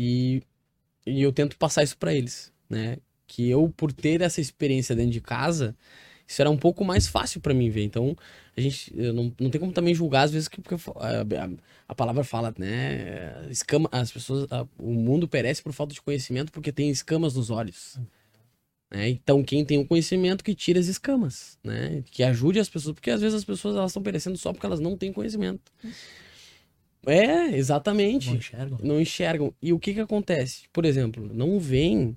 [SPEAKER 3] E, e eu tento passar isso pra eles. né? Que eu, por ter essa experiência dentro de casa, isso era um pouco mais fácil para mim ver. Então, a gente não, não tem como também julgar, às vezes, que porque a, a, palavra fala, né? Escama, as pessoas, a, o mundo perece por falta de conhecimento porque tem escamas nos olhos. Né? Então, quem tem o conhecimento que tira as escamas, né? Que ajude as pessoas, porque às vezes as pessoas elas estão perecendo só porque elas não têm conhecimento. É, exatamente.
[SPEAKER 2] Não enxergam.
[SPEAKER 3] Não enxergam. E o que que acontece? Por exemplo, não vem,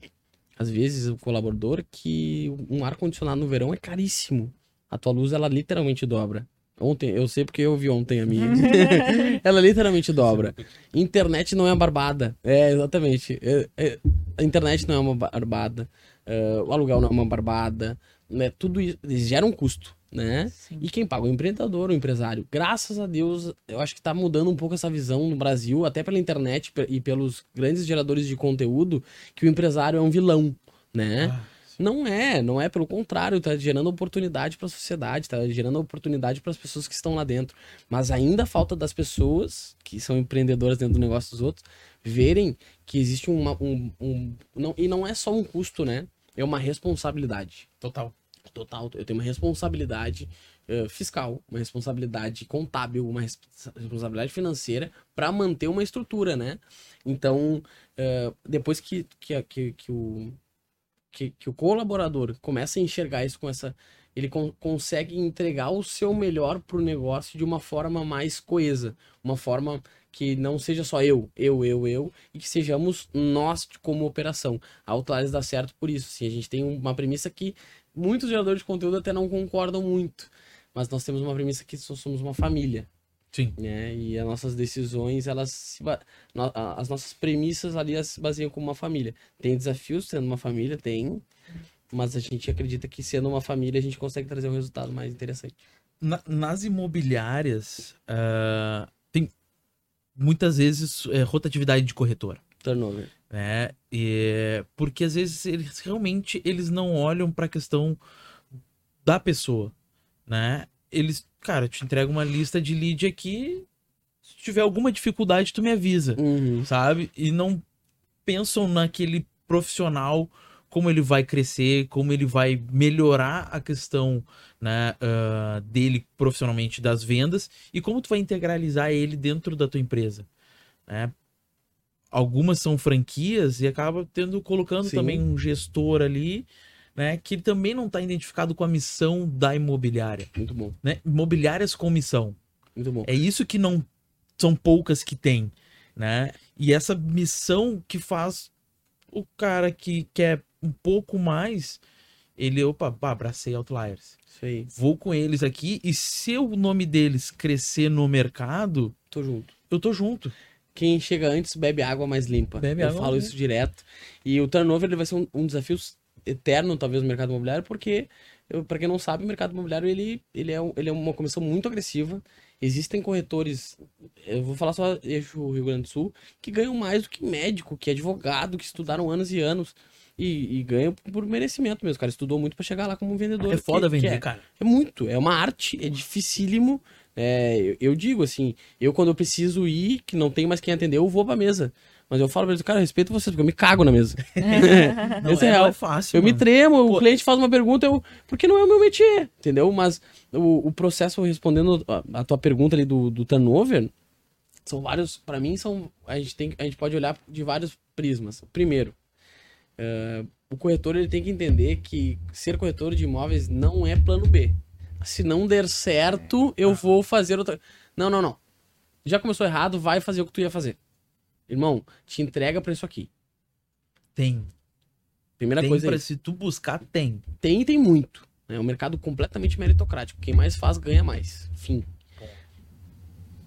[SPEAKER 3] às vezes, o colaborador que um ar-condicionado no verão é caríssimo. A tua luz, ela literalmente dobra. Ontem, eu sei porque eu vi ontem a minha. ela literalmente dobra. Internet não é uma barbada. É, exatamente. É, é, a internet não é uma barbada. É, o aluguel não é uma barbada. Né? Tudo isso gera um custo, né?
[SPEAKER 1] Sim.
[SPEAKER 3] E quem paga? O empreendedor, o empresário. Graças a Deus, eu acho que tá mudando um pouco essa visão no Brasil, até pela internet e pelos grandes geradores de conteúdo, que o empresário é um vilão, né?
[SPEAKER 2] Ah,
[SPEAKER 3] Não é, não é, pelo contrário, tá gerando oportunidade para a sociedade, tá gerando oportunidade para as pessoas que estão lá dentro. Mas ainda falta das pessoas que são empreendedoras dentro do negócio dos outros verem que existe uma, um, um não, e não é só um custo, né? É uma responsabilidade
[SPEAKER 2] Total.
[SPEAKER 3] Total. Eu tenho uma responsabilidade eh, fiscal, uma responsabilidade contábil, uma res- responsabilidade financeira para manter uma estrutura, né? Então, eh, depois que, que, que, que o, que, que o colaborador começa a enxergar isso com essa. Ele con- consegue entregar o seu melhor pro negócio de uma forma mais coesa. Uma forma que não seja só eu, eu, eu, eu, e que sejamos nós como operação. A Outliers dá certo por isso. Assim, a gente tem uma premissa que muitos geradores de conteúdo até não concordam muito. Mas nós temos uma premissa que só somos uma família,
[SPEAKER 2] Sim.
[SPEAKER 3] né? E as nossas decisões, elas as nossas premissas ali se baseiam como uma família. Tem desafios sendo uma família, tem, mas a gente acredita que sendo uma família a gente consegue trazer um resultado mais interessante.
[SPEAKER 2] Na- nas imobiliárias, ah, tem muitas vezes é, rotatividade de corretor.
[SPEAKER 3] Turnover.
[SPEAKER 2] Né? E, porque às vezes eles realmente eles não olham para a questão da pessoa, né? Eles, cara, te entrego uma lista de lead aqui, se tiver alguma dificuldade tu me avisa,
[SPEAKER 3] Uhum.
[SPEAKER 2] sabe? E não pensam naquele profissional como ele vai crescer, como ele vai melhorar a questão né, ah, dele profissionalmente das vendas e como tu vai integralizar ele dentro da tua empresa. Né? Algumas são franquias e acaba tendo colocando
[SPEAKER 3] Sim.
[SPEAKER 2] também um gestor ali, né, que ele também não está identificado com a missão da imobiliária,
[SPEAKER 3] Muito bom,
[SPEAKER 2] né? Imobiliárias com missão.
[SPEAKER 3] muito bom.
[SPEAKER 2] É isso que não são poucas que tem, né? E essa missão que faz o cara que quer um pouco mais, ele, opa, abracei Outliers.
[SPEAKER 3] Isso aí,
[SPEAKER 2] Vou com eles aqui e se o nome deles crescer no mercado,
[SPEAKER 3] tô junto.
[SPEAKER 2] eu tô junto.
[SPEAKER 3] Quem chega antes bebe água mais limpa.
[SPEAKER 2] Bebe
[SPEAKER 3] Eu
[SPEAKER 2] água
[SPEAKER 3] falo isso direto. E o turnover ele vai ser um, um desafio eterno, talvez, no mercado imobiliário, porque, para quem não sabe, o mercado imobiliário ele, ele, é, um- ele é uma comissão muito agressiva. Existem corretores, eu vou falar só eixo Rio Grande do Sul, que ganham mais do que médico, que advogado, que estudaram anos e anos. E, e ganham por merecimento mesmo. O cara estudou muito para chegar lá como um vendedor.
[SPEAKER 2] É foda
[SPEAKER 3] que- que
[SPEAKER 2] vender,
[SPEAKER 3] é.
[SPEAKER 2] cara.
[SPEAKER 3] É muito, é uma arte, é dificílimo. É, eu, eu digo assim, eu quando eu preciso ir, que não tem mais quem atender, eu vou pra mesa. Mas eu falo pra eles, cara, eu respeito vocês, porque eu me cago na mesa.
[SPEAKER 2] Não,
[SPEAKER 3] Esse
[SPEAKER 2] é,
[SPEAKER 3] é
[SPEAKER 2] não
[SPEAKER 3] real.
[SPEAKER 2] é fácil.
[SPEAKER 3] Eu me
[SPEAKER 2] mano.
[SPEAKER 3] tremo,
[SPEAKER 2] Pô.
[SPEAKER 3] o cliente faz uma pergunta, eu. Porque não é o meu métier, entendeu? Mas o, o processo, respondendo a, a tua pergunta ali do, do turnover, são vários. Pra mim, são. A gente, tem, a gente pode olhar de vários prismas. Primeiro, eh, o corretor ele tem que entender que ser corretor de imóveis não é plano B. Se não der certo, eu vou fazer outra. Não, não, não. Já começou errado, vai fazer o que tu ia fazer. Irmão, te entrega pra isso aqui.
[SPEAKER 2] Tem.
[SPEAKER 3] Primeira
[SPEAKER 2] tem
[SPEAKER 3] coisa é
[SPEAKER 2] pra
[SPEAKER 3] isso.
[SPEAKER 2] se tu buscar, tem.
[SPEAKER 3] Tem e tem muito. É um mercado completamente meritocrático. Quem mais faz, ganha mais. Fim.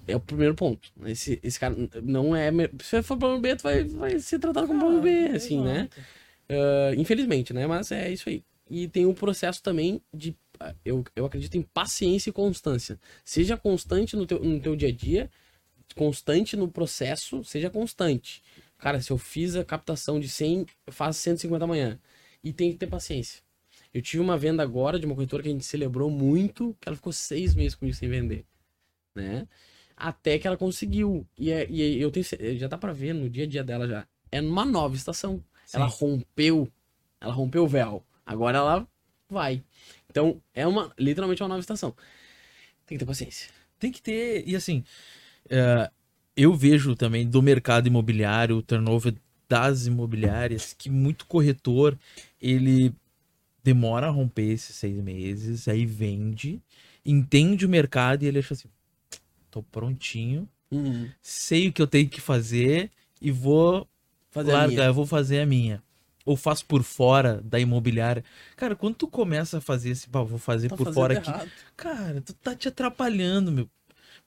[SPEAKER 3] É o primeiro ponto. Esse, esse cara não é. Se for plano B, tu vai, vai ser tratado como plano B, assim, né? Ah, infelizmente, né? Mas é isso aí. E tem o processo também de. Eu, eu acredito em paciência e constância. Seja constante no teu, no teu dia a dia, constante no processo, seja constante. Cara, se eu fiz a captação de 100, eu faço 150 amanhã. E tem que ter paciência. Eu tive uma venda agora de uma corretora que a gente celebrou muito, que ela ficou seis meses comigo sem vender. Né? Até que ela conseguiu. E, é- e eu tenho. Já dá pra ver no dia a dia dela já. É numa nova estação.
[SPEAKER 2] Sim.
[SPEAKER 3] Ela rompeu Ela rompeu o véu. Agora ela vai. Então, é uma literalmente uma nova estação. Tem que ter paciência.
[SPEAKER 2] Tem que ter. E assim, é, eu vejo também do mercado imobiliário, o turnover das imobiliárias, que muito corretor ele demora a romper esses seis meses, aí vende, entende o mercado e ele acha assim: tô prontinho,
[SPEAKER 3] Uhum.
[SPEAKER 2] sei o que eu tenho que fazer e vou
[SPEAKER 3] Fazer a
[SPEAKER 2] largar,
[SPEAKER 3] minha.
[SPEAKER 2] eu vou fazer a minha. Ou faço por fora da imobiliária. Cara, quando tu começa a fazer esse, pá, vou fazer
[SPEAKER 3] Tá
[SPEAKER 2] por fora aqui.
[SPEAKER 3] errado.
[SPEAKER 2] Cara, tu tá te atrapalhando, meu.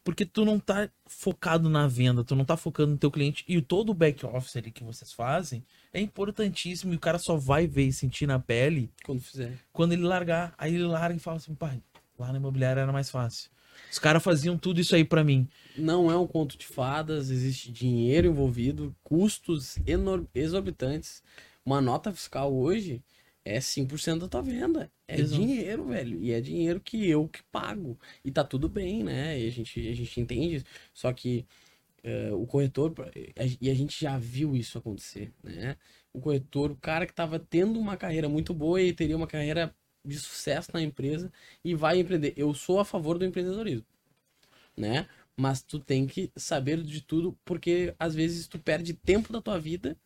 [SPEAKER 2] Porque tu não tá focado na venda, tu não tá focando no teu cliente. E todo o back office ali que vocês fazem é importantíssimo. E o cara só vai ver e sentir na pele
[SPEAKER 3] Quando fizer.
[SPEAKER 2] quando ele largar. Aí ele larga e fala assim, pai, lá na imobiliária era mais fácil. Os caras faziam tudo isso aí pra mim.
[SPEAKER 3] Não é um conto de fadas, existe dinheiro envolvido, custos exorbitantes. Uma nota fiscal hoje é 5% da tua venda. É
[SPEAKER 2] Exato.
[SPEAKER 3] dinheiro, velho. E é dinheiro que eu que pago. E tá tudo bem, né? E a gente, a gente entende. Só que eh, o corretor, e a gente já viu isso acontecer, né? O corretor, o cara que tava tendo uma carreira muito boa e teria uma carreira de sucesso na empresa e vai empreender. Eu sou a favor do empreendedorismo, né? Mas tu tem que saber de tudo, porque às vezes tu perde tempo da tua vida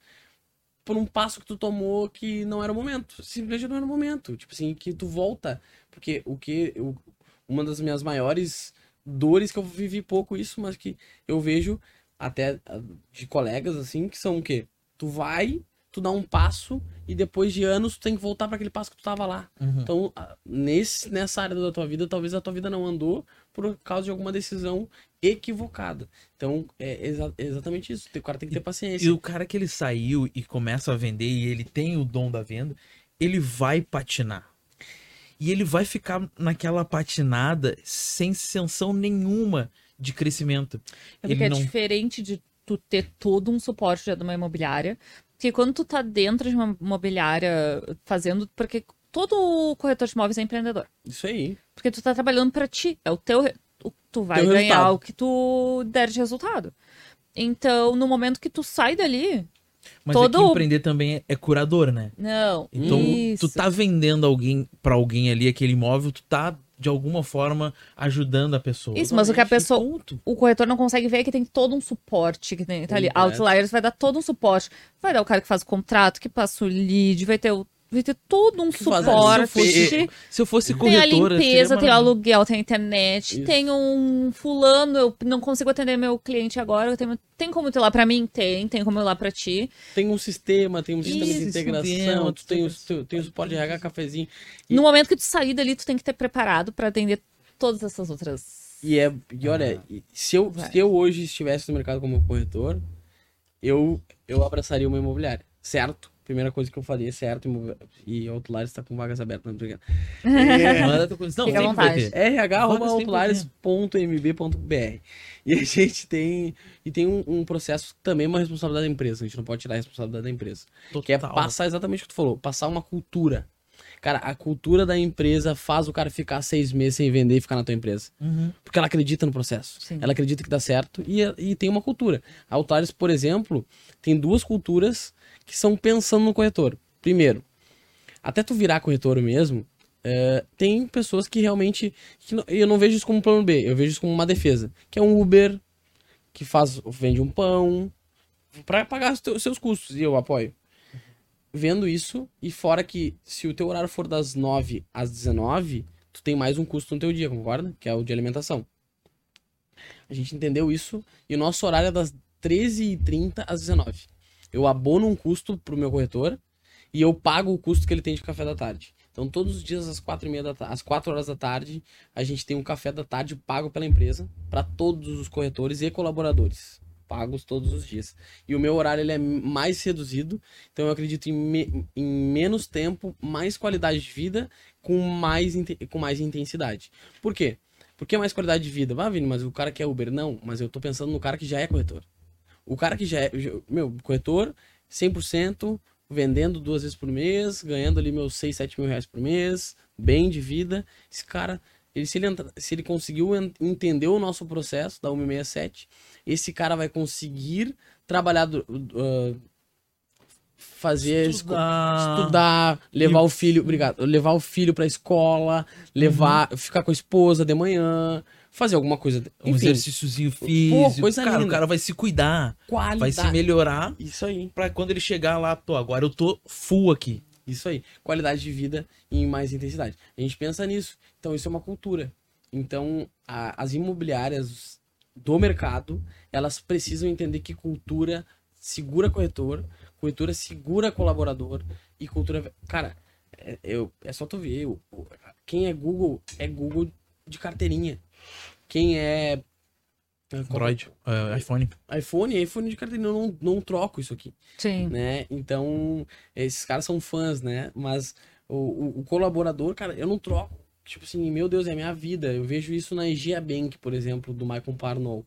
[SPEAKER 3] por um passo que tu tomou que não era o momento. Simplesmente não era o momento. Tipo assim, que tu volta. Porque o que. eu- uma das minhas maiores dores que eu vivi pouco isso, mas que eu vejo até ah, de colegas assim, que são o quê? Tu vai, tu dá um passo e depois de anos tu tem que voltar para aquele passo que tu tava lá. Então, ah, nesse, nessa área da tua vida, talvez a tua vida não andou por causa de alguma decisão equivocada. Então, é exa- exatamente isso. O cara tem que ter paciência.
[SPEAKER 2] E o cara que ele saiu e começa a vender e ele tem o dom da venda, ele vai patinar. E ele vai ficar naquela patinada sem sensação nenhuma de crescimento.
[SPEAKER 1] É porque
[SPEAKER 2] Ele
[SPEAKER 1] é
[SPEAKER 2] não-
[SPEAKER 1] diferente de tu ter todo um suporte de uma imobiliária. Porque quando tu tá dentro de uma imobiliária fazendo. Porque todo corretor de imóveis é empreendedor.
[SPEAKER 3] Isso aí.
[SPEAKER 1] Porque tu tá trabalhando pra ti. É o teu. Tu vai
[SPEAKER 3] Teu
[SPEAKER 1] ganhar
[SPEAKER 3] resultado.
[SPEAKER 1] o que tu der de resultado. Então, no momento que tu sai dali.
[SPEAKER 2] Mas
[SPEAKER 1] Todo-
[SPEAKER 2] é que empreender também é, é curador, né?
[SPEAKER 1] Não.
[SPEAKER 2] Então,
[SPEAKER 1] isso.
[SPEAKER 2] tu tá vendendo alguém para alguém ali aquele imóvel, tu tá de alguma forma ajudando a pessoa.
[SPEAKER 1] Isso, mas o que a pessoa.
[SPEAKER 2] ponto.
[SPEAKER 1] O corretor não consegue ver é que tem todo um suporte que tem, tá ali. Outliers vai dar todo um suporte. Vai dar o cara que faz o contrato, que passa o lead, vai ter, o- vai ter todo um
[SPEAKER 3] Que faz a
[SPEAKER 1] suporte.
[SPEAKER 2] limpeza. Se eu fosse
[SPEAKER 1] Tem a
[SPEAKER 2] corretora,
[SPEAKER 1] limpeza, tem o aluguel, tem a internet,
[SPEAKER 3] Isso.
[SPEAKER 1] tem um fulano, eu não consigo atender meu cliente agora. eu tenho- tem como tu ir lá pra mim? Tem, tem como eu ir lá pra ti.
[SPEAKER 3] Tem um sistema, tem um sistema de
[SPEAKER 2] Isso,
[SPEAKER 3] integração,
[SPEAKER 2] sistema,
[SPEAKER 3] tu tem o, tem o suporte de RH, cafezinho. E-
[SPEAKER 1] No momento que tu sair dali, tu tem que ter preparado pra atender todas essas outras.
[SPEAKER 3] E é, e olha, e se eu,
[SPEAKER 1] Vai.
[SPEAKER 3] se eu hoje estivesse no mercado como corretor, eu, eu abraçaria uma imobiliária, certo? Primeira coisa que eu faria, certo? imobi- E Outliers está com vagas abertas, não obrigado. É,
[SPEAKER 2] Manda tua coisa. Não,
[SPEAKER 1] Fica
[SPEAKER 2] sempre
[SPEAKER 3] rh.outliers.mb.br E a gente tem e tem um, um processo também uma responsabilidade da empresa, a gente não pode tirar a responsabilidade da empresa. Que é
[SPEAKER 2] Total.
[SPEAKER 3] passar exatamente o que tu falou, passar uma cultura. Cara, a cultura da empresa faz o cara ficar seis meses sem vender e ficar na tua empresa.
[SPEAKER 2] Uhum.
[SPEAKER 3] Porque ela acredita no processo.
[SPEAKER 1] Sim.
[SPEAKER 3] Ela acredita que dá certo e, e tem uma cultura. A Altares, por exemplo, tem duas culturas que são pensando no corretor. Primeiro, até tu virar corretor mesmo, é, tem pessoas que realmente. Que não- eu não vejo isso como um plano B, eu vejo isso como uma defesa. Que é um Uber, que faz, vende um pão, para pagar os teus- seus custos. E eu apoio. Vendo isso, e fora que se o teu horário for das 9 às 19, tu tem mais um custo no teu dia, concorda? Que é o de alimentação. A gente entendeu isso e o nosso horário é das 13h30 às 19 Eu abono um custo pro meu corretor e eu pago o custo que ele tem de café da tarde. Então, todos os dias às 4 e meia da às 4 horas da tarde, a gente tem um café da tarde pago pela empresa para todos os corretores e colaboradores. Pagos todos os dias. E o meu horário ele é mais reduzido, então eu acredito em, me- em menos tempo, mais qualidade de vida, com mais, com mais intensidade. Por quê? Por que mais qualidade de vida? Vai, Vini, mas o cara que é Uber? Não, mas eu tô pensando no cara que já é corretor. O cara que já é. Meu, corretor, 100%, vendendo duas vezes por mês, ganhando ali meus 6, 7 mil reais por mês, bem de vida. Esse cara, ele, se, ele entra- se ele conseguiu en- entender o nosso processo da 167, esse cara vai conseguir trabalhar uh, fazer
[SPEAKER 2] Estudar.
[SPEAKER 3] estudar, levar o filho, obrigado, levar o filho pra escola, levar, ficar com a esposa de manhã, fazer alguma coisa,
[SPEAKER 2] Um
[SPEAKER 3] enfim,
[SPEAKER 2] exercíciozinho físico.
[SPEAKER 3] coisa
[SPEAKER 2] cara, o
[SPEAKER 3] linda.
[SPEAKER 2] cara vai se cuidar.
[SPEAKER 3] qualidade.
[SPEAKER 2] Vai se melhorar
[SPEAKER 3] Isso aí.
[SPEAKER 2] pra quando ele chegar lá, pô, agora eu tô full aqui.
[SPEAKER 3] Isso aí. Qualidade de vida em mais intensidade. A gente pensa nisso. Então, isso é uma cultura. Então, a- as imobiliárias do mercado, elas precisam entender que cultura segura corretor, cultura segura colaborador e cultura. Cara, é, eu, é só tu ver. o- o- Quem é Google é Google de carteirinha. Quem é.
[SPEAKER 2] Android, é, iPhone.
[SPEAKER 3] iPhone é iPhone de carteirinha. Eu não, não troco isso aqui
[SPEAKER 1] Sim.
[SPEAKER 3] né? Então, esses caras são fãs, né? Mas o, o- o colaborador, cara, eu não troco. Tipo assim, meu Deus, é a minha vida. Eu vejo isso na Egea Bank, por exemplo, do Michael Parnell.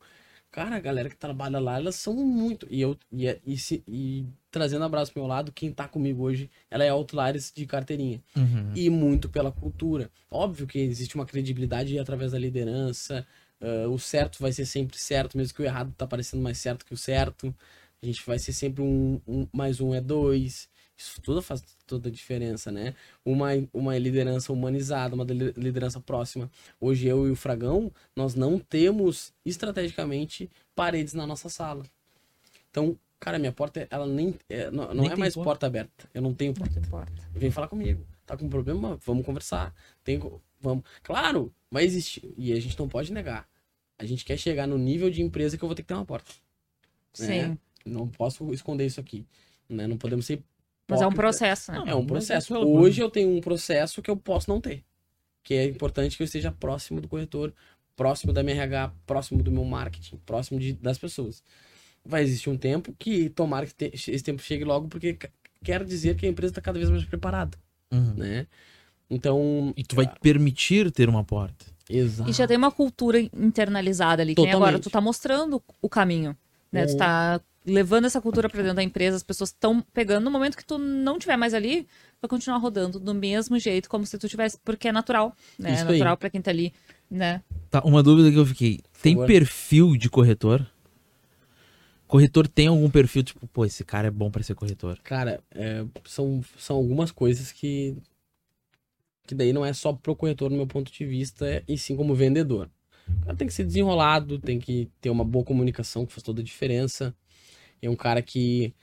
[SPEAKER 3] Cara, a galera que trabalha lá, elas são muito. E eu e, é- e, se- e trazendo abraço pro meu lado, quem tá comigo hoje, ela é Outliers de carteirinha.
[SPEAKER 2] Uhum.
[SPEAKER 3] E muito pela cultura. Óbvio que existe uma credibilidade através da liderança. ah, o certo vai ser sempre certo, mesmo que o errado tá parecendo mais certo que o certo. A gente vai ser sempre um, um- mais um é dois. Isso tudo faz toda a diferença, né? Uma, uma liderança humanizada, uma li- liderança próxima. Hoje eu e o Fragão, nós não temos estrategicamente paredes na nossa sala. Então, cara, minha porta, ela nem, é, não,
[SPEAKER 2] Nem
[SPEAKER 3] é mais
[SPEAKER 2] porta.
[SPEAKER 3] porta aberta. Eu não tenho porta.
[SPEAKER 1] importa.
[SPEAKER 3] Vem falar comigo. Tá com problema? Vamos conversar. Tem, vamos. Claro, vai existir. E a gente não pode negar. A gente quer chegar no nível de empresa que eu vou ter que ter uma porta. né?
[SPEAKER 1] Sim.
[SPEAKER 3] Não posso esconder isso aqui. Né? Não podemos ser.
[SPEAKER 1] Mas é um processo, né?
[SPEAKER 2] Não,
[SPEAKER 3] É um
[SPEAKER 2] Mas
[SPEAKER 3] processo. Hoje eu tenho um processo que eu posso não ter. Que é importante que eu esteja próximo do corretor, próximo da minha RH, próximo do meu marketing, próximo de- das pessoas. Vai existir um tempo que tomara que esse tempo chegue logo, porque quer dizer que a empresa está cada vez mais preparada,
[SPEAKER 2] Uhum.
[SPEAKER 3] né? Então,
[SPEAKER 2] E tu vai permitir ter uma porta.
[SPEAKER 3] exato.
[SPEAKER 1] E já tem uma cultura internalizada ali. Que
[SPEAKER 3] Totalmente.
[SPEAKER 1] agora tu tá mostrando o caminho. Né? Tu
[SPEAKER 3] Uhum.
[SPEAKER 1] tá levando essa cultura pra dentro da empresa, as pessoas estão pegando. No momento que tu não tiver mais ali, vai continuar rodando do mesmo jeito, como se tu tivesse. Porque é natural. Né?
[SPEAKER 3] Isso
[SPEAKER 1] é natural pra quem tá ali. Né?
[SPEAKER 2] Tá, uma dúvida que eu fiquei. Tem
[SPEAKER 3] favor.
[SPEAKER 2] perfil de corretor? Corretor tem algum perfil, tipo, pô, esse cara é bom pra ser corretor.
[SPEAKER 3] Cara, é, são, são algumas coisas que. Que daí não é só pro corretor, no meu ponto de vista, e sim como vendedor. O cara tem que ser desenrolado, tem que ter uma boa comunicação, que faz toda a diferença. É um cara que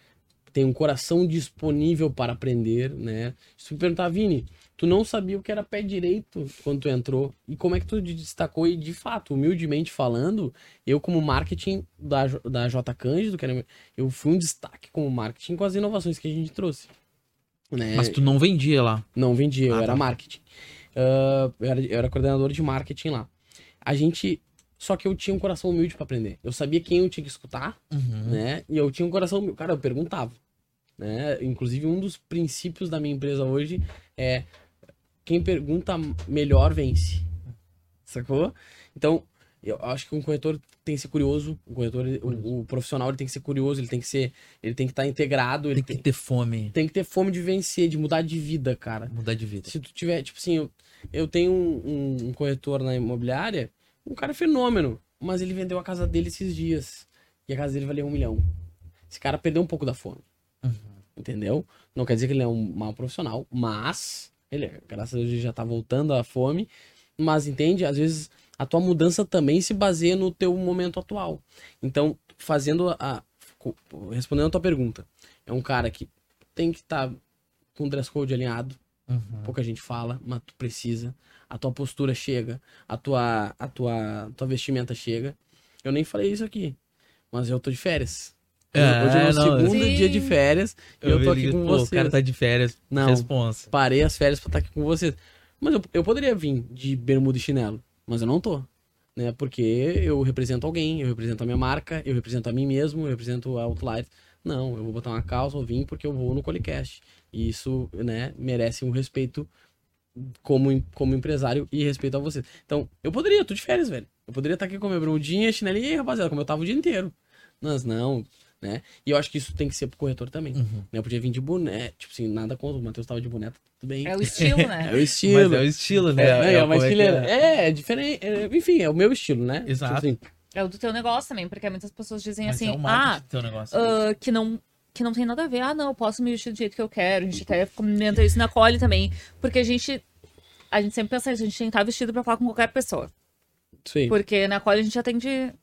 [SPEAKER 3] tem um coração disponível para aprender, né? Se me perguntar, Vini, tu não sabia o que era pé direito quando tu entrou, e como é que tu te destacou? E de fato, humildemente falando, eu como marketing da, da J Cândido, que era, eu fui um destaque como marketing com as inovações que a gente trouxe. Né?
[SPEAKER 2] Mas tu não vendia lá.
[SPEAKER 3] Não vendia, eu
[SPEAKER 2] Ah,
[SPEAKER 3] era
[SPEAKER 2] tá.
[SPEAKER 3] marketing. Ah, eu, era, eu era coordenador de marketing lá. A gente. Só que eu tinha um coração humilde pra aprender. Eu sabia quem eu tinha que escutar,
[SPEAKER 2] Uhum.
[SPEAKER 3] né? E eu tinha um coração humilde. Cara, eu perguntava. Né? Inclusive, um dos princípios da minha empresa hoje é quem pergunta melhor vence. Sacou? Então, eu acho que um corretor tem que ser curioso. O corretor, o, o profissional, ele tem que ser curioso, ele tem que ser. Ele tem que estar integrado, ele
[SPEAKER 2] Tem
[SPEAKER 3] tem,
[SPEAKER 2] que ter fome.
[SPEAKER 3] tem que ter fome de vencer, de mudar de vida, cara.
[SPEAKER 2] Mudar de vida.
[SPEAKER 3] Se tu tiver, tipo assim, eu, eu tenho um, um- um corretor na imobiliária, um cara é fenômeno, mas ele vendeu a casa dele esses dias. E a casa dele valia um milhão. Esse cara perdeu um pouco da fome.
[SPEAKER 2] Uhum.
[SPEAKER 3] Entendeu? Não quer dizer que ele é um mau profissional, mas ele, graças a Deus, ele já tá voltando à fome. Mas entende? Às vezes a tua mudança também se baseia no teu momento atual. Então, fazendo a. Respondendo a tua pergunta, é um cara que tem que estar com o dress code alinhado,
[SPEAKER 2] Uhum.
[SPEAKER 3] pouca gente fala, mas tu precisa. A tua postura chega, a tua, a tua, tua vestimenta chega. Eu nem falei isso aqui, mas eu tô de férias. Hoje-
[SPEAKER 2] É,
[SPEAKER 3] Hoje é o
[SPEAKER 2] não,
[SPEAKER 3] segundo
[SPEAKER 1] Sim.
[SPEAKER 3] dia de férias e eu, tô
[SPEAKER 2] vi,
[SPEAKER 3] aqui com vocês.
[SPEAKER 2] O cara tá de férias.
[SPEAKER 3] Não.
[SPEAKER 2] Responsa.
[SPEAKER 3] Parei as férias pra estar aqui com vocês. Mas eu, eu poderia vir de bermuda e chinelo, mas eu não tô. Né? Porque eu represento alguém, eu represento a minha marca, eu represento a mim mesmo, eu represento a Outlier. Não, eu vou botar uma calça, vou vir porque eu vou no Colicast. E isso, né, merece um respeito como, como empresário e respeito a você. Então, eu poderia, eu tô de férias, velho. Eu poderia estar aqui com a minha bermudinha, chinelinha, e rapaziada, como eu tava o dia inteiro. Mas não, né? E eu acho que isso tem que ser pro corretor também.
[SPEAKER 2] Uhum.
[SPEAKER 3] Né? Eu podia vir de boné, tipo assim, nada contra, o Matheus tava de boné, tá tudo bem.
[SPEAKER 1] É o estilo,
[SPEAKER 3] É
[SPEAKER 1] né?
[SPEAKER 3] o estilo.
[SPEAKER 2] Mas é o estilo, né?
[SPEAKER 3] É, é, é uma
[SPEAKER 2] que
[SPEAKER 3] estileira.
[SPEAKER 2] é.
[SPEAKER 3] É, é diferente. é, enfim, é o meu estilo, né?
[SPEAKER 2] Exato.
[SPEAKER 3] Tipo assim,
[SPEAKER 1] É o do teu negócio também, porque muitas pessoas dizem
[SPEAKER 2] Mas
[SPEAKER 1] assim,
[SPEAKER 2] é o
[SPEAKER 1] ah,
[SPEAKER 2] marketing do teu negócio.
[SPEAKER 1] ah, que não que não tem nada a ver. Ah, não, eu posso me vestir do jeito que eu quero. A gente até comenta isso na Cole também. Porque a gente. A gente sempre pensa isso, a gente tem que estar vestido pra falar com qualquer pessoa.
[SPEAKER 3] Sim.
[SPEAKER 1] Porque na Cole a gente atende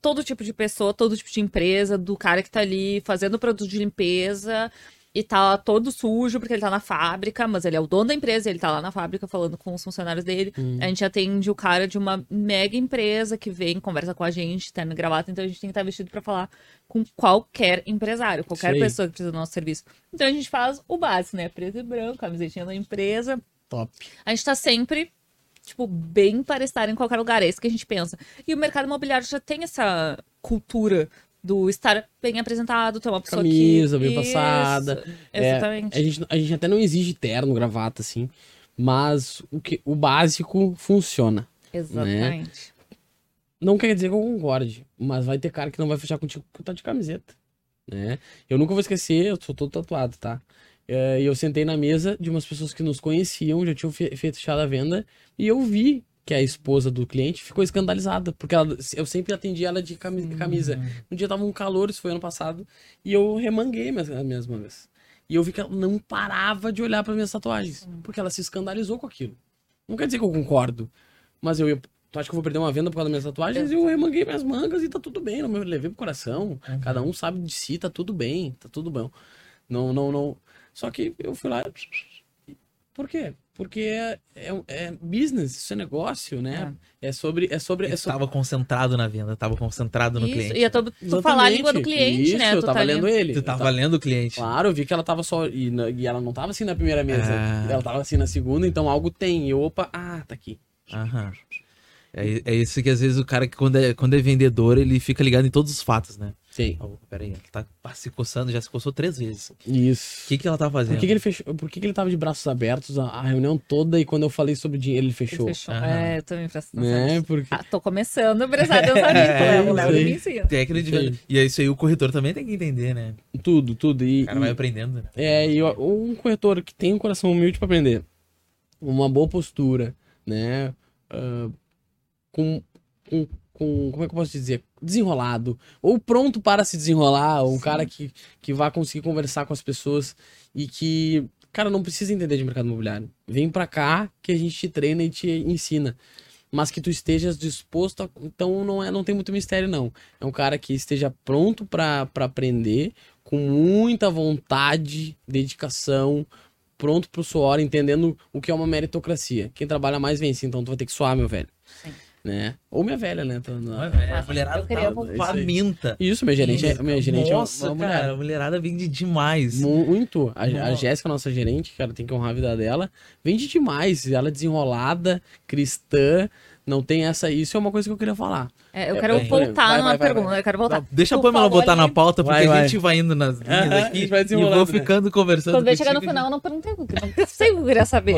[SPEAKER 1] todo tipo de pessoa, todo tipo de empresa, do cara que tá ali fazendo produto de limpeza e tá todo sujo porque ele tá na fábrica, mas ele é o dono da empresa, ele tá lá na fábrica falando com os funcionários dele.
[SPEAKER 3] Hum.
[SPEAKER 1] A gente atende o cara de uma mega empresa que vem, conversa com a gente, tá no gravata, então a gente tem que estar vestido pra falar com qualquer empresário, qualquer
[SPEAKER 3] Sei.
[SPEAKER 1] pessoa que precisa do nosso serviço. Então a gente faz o básico, né? Preto e branco, camisetinha da empresa,
[SPEAKER 3] Top.
[SPEAKER 1] a gente tá sempre, tipo, bem para estar em qualquer lugar. É isso que a gente pensa. E o mercado imobiliário já tem essa cultura do estar bem apresentado, ter uma pessoa
[SPEAKER 3] Camisa
[SPEAKER 1] que...
[SPEAKER 3] bem passada. É,
[SPEAKER 1] Exatamente.
[SPEAKER 3] A gente, a gente até não exige terno, gravata, assim. Mas o, que, o básico funciona.
[SPEAKER 1] Exatamente.
[SPEAKER 3] Não quer dizer que eu concorde, mas vai ter cara que não vai fechar contigo porque tá de camiseta. Né? Eu nunca vou esquecer, eu sou todo tatuado, tá? É, E eu sentei na mesa de umas pessoas que nos conheciam, já tinham fe feito fechado a venda, e eu vi que a esposa do cliente ficou escandalizada, porque ela- eu sempre atendi ela de cami- camisa. Um dia tava um calor, isso foi ano passado, e eu remanguei minhas, as minhas mangas. E eu vi que ela não parava de olhar para minhas tatuagens, porque ela se escandalizou com aquilo. Não quer dizer que eu concordo, mas eu ia. Tu acha que eu vou perder uma venda por causa das minhas tatuagens? E eu remanguei minhas mangas e tá tudo bem, não me levei pro coração. Cada um sabe de si, tá tudo bem, tá tudo bom. Não, não, não. Só que eu fui lá. Por quê? Porque é, é, é business, isso é negócio, né? É, sobre. É sobre. É
[SPEAKER 2] Eu
[SPEAKER 3] sobre...
[SPEAKER 2] tava concentrado na venda, tava concentrado no
[SPEAKER 1] Isso,
[SPEAKER 2] cliente.
[SPEAKER 1] e é tu, tu falar a língua do cliente,
[SPEAKER 3] Isso,
[SPEAKER 1] né?
[SPEAKER 3] Eu
[SPEAKER 1] tu
[SPEAKER 3] tava
[SPEAKER 1] tá
[SPEAKER 3] lendo ele.
[SPEAKER 2] Tu
[SPEAKER 3] Eu
[SPEAKER 2] tava
[SPEAKER 3] tava-
[SPEAKER 2] lendo o cliente.
[SPEAKER 3] Claro, eu vi que ela tava só. E, na- e ela não tava assim na primeira mesa.
[SPEAKER 2] Ah.
[SPEAKER 3] Ela tava assim na segunda, então algo tem. E eu, opa, ah, tá aqui.
[SPEAKER 2] Aham. É, é isso que às vezes o cara que quando é, quando é vendedor, ele fica ligado em todos os fatos, né?
[SPEAKER 3] Sim.
[SPEAKER 2] Oh, pera aí, ela tá se coçando, já se coçou três vezes. O
[SPEAKER 3] Isso.
[SPEAKER 2] que, que ela tá fazendo?
[SPEAKER 3] Por que, que ele fechou? Por que, que ele tava de braços abertos a, a reunião toda e quando eu falei sobre dinheiro ele
[SPEAKER 1] Ele
[SPEAKER 3] fechou?
[SPEAKER 1] fechou.
[SPEAKER 2] Aham.
[SPEAKER 1] É, eu também presto atenção
[SPEAKER 3] Né?
[SPEAKER 1] nisso.
[SPEAKER 3] Porque.
[SPEAKER 1] Ah, tô começando a prestar atenção nisso,
[SPEAKER 2] É,
[SPEAKER 1] né? O Léo
[SPEAKER 3] isso aí.
[SPEAKER 1] me ensina.
[SPEAKER 2] De. E é isso aí o corretor também tem que entender, né?
[SPEAKER 3] Tudo, tudo. E,
[SPEAKER 2] O cara
[SPEAKER 3] e-
[SPEAKER 2] vai aprendendo, né?
[SPEAKER 3] É, e um corretor que tem um coração humilde pra aprender, uma boa postura, né? ah, com, com, com- Como é que eu posso dizer? Desenrolado. Ou pronto para se desenrolar. Ou um cara que, que vai conseguir conversar com as pessoas e que. Cara, não precisa entender de mercado imobiliário. Vem pra cá que a gente te treina e te ensina. Mas que tu estejas disposto a... Então não, é, não tem muito mistério, não. É um cara que esteja pronto pra aprender, com muita vontade, dedicação, pronto pro suor, entendendo o que é uma meritocracia. Quem trabalha mais vence, então tu vai ter que suar, meu velho.
[SPEAKER 1] Sim.
[SPEAKER 3] Né? Ou minha velha, né? Tá na-
[SPEAKER 2] É, a mulherada
[SPEAKER 1] Eu queria
[SPEAKER 2] tá
[SPEAKER 1] voltar.
[SPEAKER 2] faminta.
[SPEAKER 3] Isso, minha gerente, é, minha gerente
[SPEAKER 2] Nossa,
[SPEAKER 3] é uma
[SPEAKER 2] cara,
[SPEAKER 3] mulher.
[SPEAKER 2] a mulherada vende demais.
[SPEAKER 3] Muito. A, a. Jéssica, nossa gerente, cara, tem que honrar a vida dela. Vende demais. Ela é desenrolada, cristã. Não tem essa. Isso é uma coisa que eu queria falar.
[SPEAKER 1] É, eu
[SPEAKER 2] É,
[SPEAKER 1] quero
[SPEAKER 2] vai,
[SPEAKER 1] voltar
[SPEAKER 3] vai,
[SPEAKER 1] numa
[SPEAKER 3] vai, vai,
[SPEAKER 1] pergunta. Eu quero voltar.
[SPEAKER 2] Deixa a Pamela botar
[SPEAKER 1] ali-
[SPEAKER 2] na pauta, porque
[SPEAKER 3] Vai,
[SPEAKER 2] a
[SPEAKER 3] vai.
[SPEAKER 2] gente vai indo nas linhas aqui
[SPEAKER 3] gente vai
[SPEAKER 2] e vou
[SPEAKER 3] né?
[SPEAKER 2] ficando conversando
[SPEAKER 1] Quando vai chegar no final, eu não perguntei. Não sei o que eu queria saber.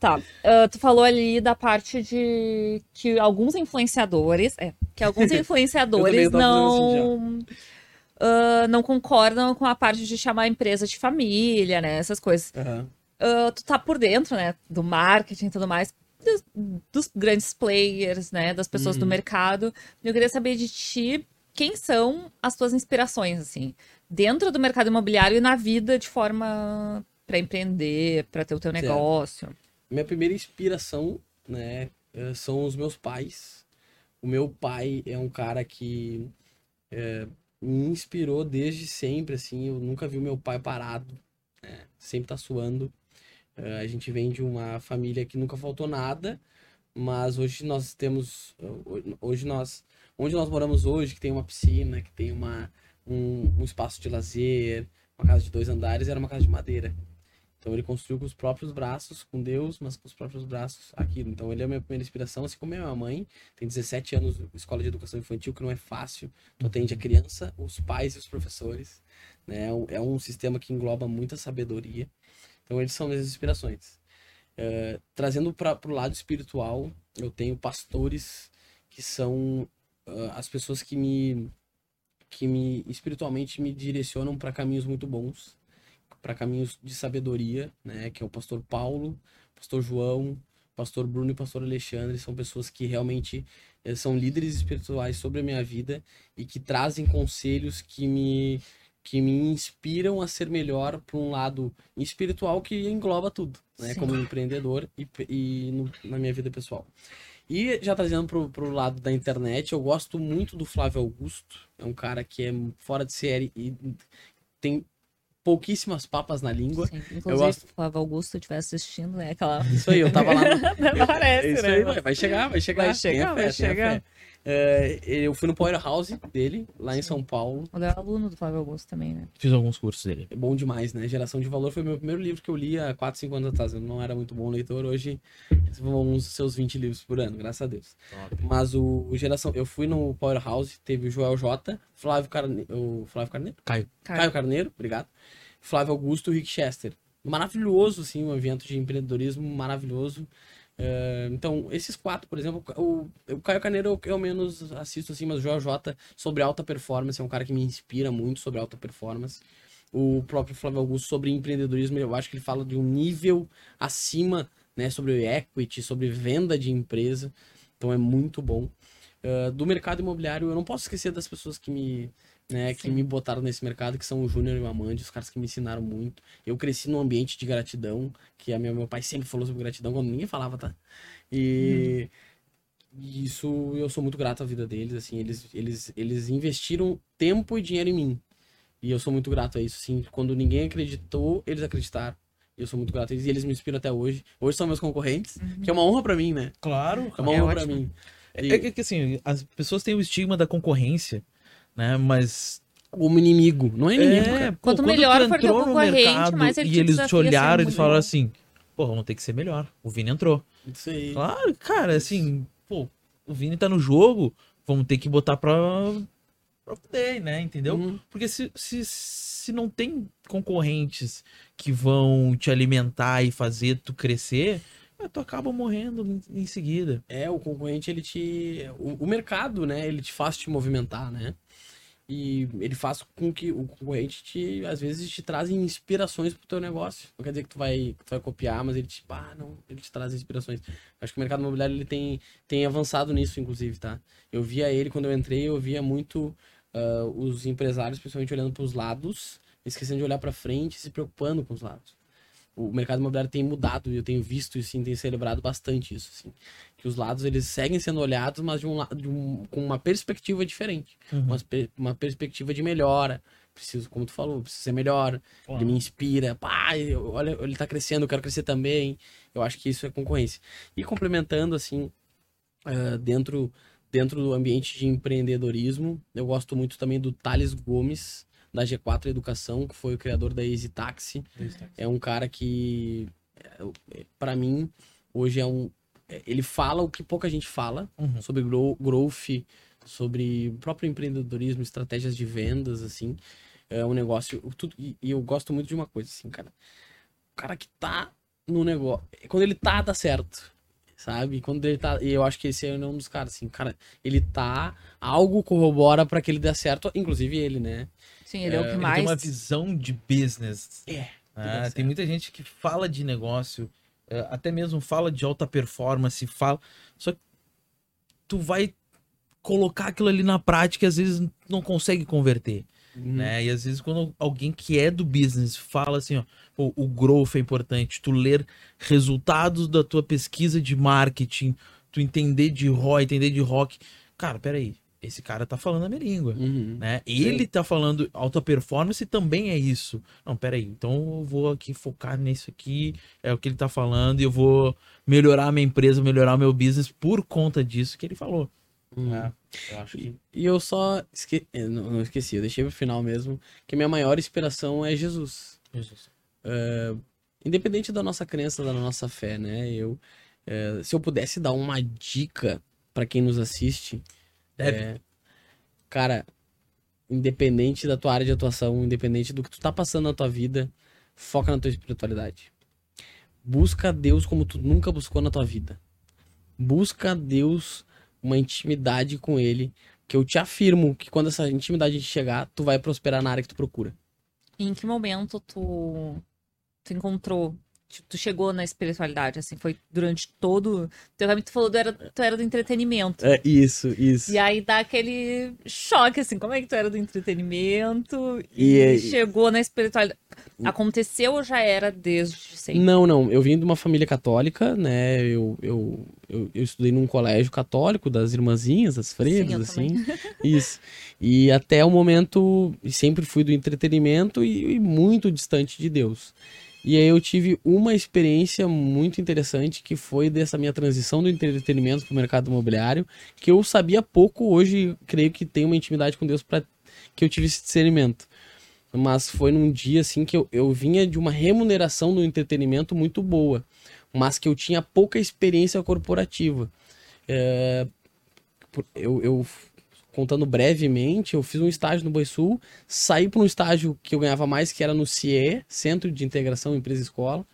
[SPEAKER 1] Tá. ah, tu falou ali da parte de que alguns influenciadores. É, que alguns influenciadores não. ah, não concordam com a parte de chamar a empresa de família, né? Essas coisas.
[SPEAKER 3] Aham.
[SPEAKER 1] Ah, tu tá por dentro, né? Do marketing e tudo mais. Dos, dos grandes players, né? Das pessoas do
[SPEAKER 3] Uhum.
[SPEAKER 1] mercado. Eu queria saber de ti quem são as tuas inspirações, assim, dentro do mercado imobiliário e na vida de forma para empreender, para ter o teu
[SPEAKER 3] Certo. Minha primeira inspiração, né, eh, são os meus pais. O meu pai é um cara que eh, me inspirou desde sempre, assim. Eu nunca vi o meu pai parado, né, sempre tá suando. Eh, a gente vem de uma família que nunca faltou nada, mas hoje nós temos, ho- hoje nós, onde nós moramos hoje, que tem uma piscina, que tem uma, um, um espaço de lazer, uma casa de dois andares, era uma casa de madeira. Então ele construiu com os próprios braços, com Deus, mas com os próprios braços aquilo. Então ele é a minha primeira inspiração, assim como é minha mãe. Tem 17 anos, escola de educação infantil, que não é fácil. Tu atende a criança, os pais e os professores. Né? É um- É sistema que engloba muita sabedoria. Então eles são minhas inspirações. Eh, trazendo para o lado espiritual, eu tenho pastores que são ah, as pessoas que me que me espiritualmente me direcionam para caminhos muito bons para caminhos de sabedoria, né? Que é o pastor Paulo, pastor João, pastor Bruno e pastor Alexandre. São pessoas que realmente eh, são líderes espirituais sobre a minha vida e que trazem conselhos que me que me inspiram a ser melhor por um lado espiritual que engloba tudo, né?
[SPEAKER 1] Sim.
[SPEAKER 3] Como empreendedor e, e no- na minha vida pessoal. E já trazendo pro, pro lado da internet, eu gosto muito do Flávio Augusto. É um cara que é fora de série e tem pouquíssimas papas na língua.
[SPEAKER 1] Sim, Inclusive,
[SPEAKER 3] gosto-
[SPEAKER 1] se o Flávio Augusto estiver assistindo, né? Aquela.
[SPEAKER 3] Isso aí, eu tava lá. No...
[SPEAKER 1] Parece,
[SPEAKER 3] É isso
[SPEAKER 1] né?
[SPEAKER 3] aí, vai, chegar, vai chegar.
[SPEAKER 1] Vai chegar, vai chegar.
[SPEAKER 3] É, eu fui no Powerhouse dele, lá em São Paulo.
[SPEAKER 1] O Léo é aluno do Flávio Augusto também, né?
[SPEAKER 2] Fiz alguns cursos dele.
[SPEAKER 3] É bom demais, né? Geração de Valor foi o meu primeiro livro que eu li há 4, 5 anos atrás. Eu não era muito bom leitor, hoje vão uns seus 20 livros por ano, graças a Deus. Mas o o Geração. Eu fui no Powerhouse, teve o Joel J, Flávio Carneiro. O Flávio Carneiro?
[SPEAKER 2] Caio.
[SPEAKER 3] Caio Carneiro, obrigado. Flávio Augusto e Rick Chester. Maravilhoso, assim, um evento de empreendedorismo maravilhoso. É, então, esses quatro, por exemplo, o, o Caio Carneiro eu, eu menos assisto, assim, mas o Joel J sobre alta performance é um cara que me inspira muito sobre alta performance. O próprio Flávio Augusto sobre empreendedorismo, eu acho que ele fala de um nível acima, né, sobre equity, sobre venda de empresa. Então é muito bom. Uh, do mercado imobiliário, eu não posso esquecer das pessoas que me, né, que
[SPEAKER 1] Sim.
[SPEAKER 3] me botaram nesse mercado, que são o Júnior e o Amandi, os caras que me ensinaram muito. Eu cresci num ambiente de gratidão, que a minha, meu pai sempre falou sobre gratidão, quando ninguém falava, tá? E, e isso eu sou muito grato à vida deles, assim, eles, eles, eles investiram tempo e dinheiro em mim. E eu sou muito grato a isso, assim, quando ninguém acreditou, eles acreditaram. E eu sou muito grato a eles, e eles me inspiram até hoje. Hoje são meus concorrentes, que é uma honra pra mim, né?
[SPEAKER 2] Claro.
[SPEAKER 3] É uma
[SPEAKER 1] É
[SPEAKER 3] honra
[SPEAKER 1] ótimo.
[SPEAKER 3] mim.
[SPEAKER 2] É, é que assim, as pessoas têm o estigma da concorrência, né? Mas.
[SPEAKER 3] Como inimigo, não é inimigo,
[SPEAKER 2] É,
[SPEAKER 3] cara.
[SPEAKER 2] pô,
[SPEAKER 1] Quanto
[SPEAKER 2] quando
[SPEAKER 1] melhor for teu concorrente,
[SPEAKER 2] mercado
[SPEAKER 1] mais ele
[SPEAKER 2] e eles te olharam e falaram assim: pô, vamos ter que ser melhor. O Vini entrou.
[SPEAKER 3] Isso aí.
[SPEAKER 2] Claro, cara, assim, pô, o Vini tá no jogo, vamos ter que botar pra, pra poder, né? Entendeu?
[SPEAKER 3] Uhum.
[SPEAKER 2] Porque se, se, se não tem concorrentes que vão te alimentar e fazer tu crescer, tu acaba morrendo em, seguida.
[SPEAKER 3] É, o concorrente, ele te. O, o mercado, né? Ele te faz te movimentar, né? E ele faz com que o concorrente te, às vezes, te traz inspirações pro teu negócio. Não quer dizer que tu vai, que tu vai copiar, mas ele te. Ah, não, ele te traz inspirações. Acho que o mercado imobiliário ele tem, tem avançado nisso, inclusive, tá? Eu via ele quando eu entrei, eu via muito ah, os empresários, principalmente olhando pros lados, esquecendo de olhar pra frente se preocupando com os lados. O mercado imobiliário tem mudado e eu tenho visto isso, assim, tenho celebrado bastante isso, assim. Que os lados, eles seguem sendo olhados, mas de um, de um, com uma perspectiva diferente.
[SPEAKER 2] Uhum.
[SPEAKER 3] Uma, uma perspectiva de melhora. Preciso, como tu falou, preciso ser melhor. Ele me inspira. Pá, eu- olha, ele tá crescendo, eu quero crescer também. Eu acho que isso é concorrência. E complementando, assim, ah, dentro, dentro do ambiente de empreendedorismo, eu gosto muito também do Thales Gomes, da G4 Educação, que foi o criador da Easy Taxi. É um cara que, é, para mim, hoje é um. é, Ele fala o que pouca gente fala
[SPEAKER 2] Uhum.
[SPEAKER 3] sobre grow- growth, sobre próprio empreendedorismo, estratégias de vendas, assim. É um negócio. Tudo, e, e eu gosto muito de uma coisa, assim, cara. O cara que tá no negócio. Quando ele tá, dá certo. Sabe? Quando ele tá. E eu acho que esse é um dos caras, assim, cara, ele tá. Algo corrobora pra que ele dê certo, inclusive ele, né?
[SPEAKER 1] Sim, ele é, o que
[SPEAKER 2] Ele
[SPEAKER 1] mais.
[SPEAKER 2] tem uma visão de business.
[SPEAKER 3] É.
[SPEAKER 2] Ah, tem muita gente que fala de negócio, eh, até mesmo fala de alta performance, fala. Só que tu vai colocar aquilo ali na prática e às vezes não consegue converter,
[SPEAKER 3] Uhum.
[SPEAKER 2] né? E às vezes quando alguém que é do business fala assim, ó, o growth é importante, tu ler resultados da tua pesquisa de marketing, tu entender de ROI, entender de rock. Cara, peraí, esse cara tá falando a minha língua
[SPEAKER 3] Uhum.
[SPEAKER 2] né? Ele tá falando alta performance também é isso. Não, peraí, então eu vou aqui focar nisso aqui, é o que ele tá falando, e eu vou melhorar a minha empresa, melhorar o meu business por conta disso que ele falou.
[SPEAKER 3] Uhum.
[SPEAKER 2] né? Eu acho que.
[SPEAKER 3] E eu só esque... eh, não, não esqueci, eu deixei pro final mesmo, que a minha maior inspiração é Jesus. É, independente da nossa crença, da nossa fé, né? Eu, é, se eu pudesse dar uma dica pra quem nos assiste, é, cara, independente da tua área de atuação, independente do que tu tá passando na tua vida, foca na tua espiritualidade. Busca Deus como tu nunca buscou na tua vida. Busca Deus uma intimidade com Ele, que eu te afirmo que quando essa intimidade chegar, tu vai prosperar na área que tu procura.
[SPEAKER 1] Em que momento tu, tu encontrou tu chegou na espiritualidade, assim, foi durante todo. Tu realmente tu falou, tu era, tu era do entretenimento.
[SPEAKER 3] É, isso, isso.
[SPEAKER 1] E aí dá aquele choque, assim, como é que tu era do entretenimento e,
[SPEAKER 3] E-
[SPEAKER 1] chegou na espiritualidade? Aconteceu ou já era desde sempre?
[SPEAKER 3] Não, não. Eu vim de uma família católica, né? Eu, eu, eu, eu estudei num colégio católico das irmãzinhas, das freiras,
[SPEAKER 1] eu
[SPEAKER 3] assim. Isso. E até o momento, sempre fui do entretenimento e, e muito distante de Deus. E aí eu tive uma experiência muito interessante que foi dessa minha transição do entretenimento para o mercado imobiliário, que eu sabia pouco, hoje creio que tenho uma intimidade com Deus para que eu tive esse discernimento. Mas foi num dia assim que eu, eu vinha de uma remuneração do entretenimento muito boa, mas que eu tinha pouca experiência corporativa. É, eu, eu, contando brevemente, eu fiz um estágio no Boisul, saí para um estágio que eu ganhava mais, que era no CIE, Centro de Integração Empresa e Escola,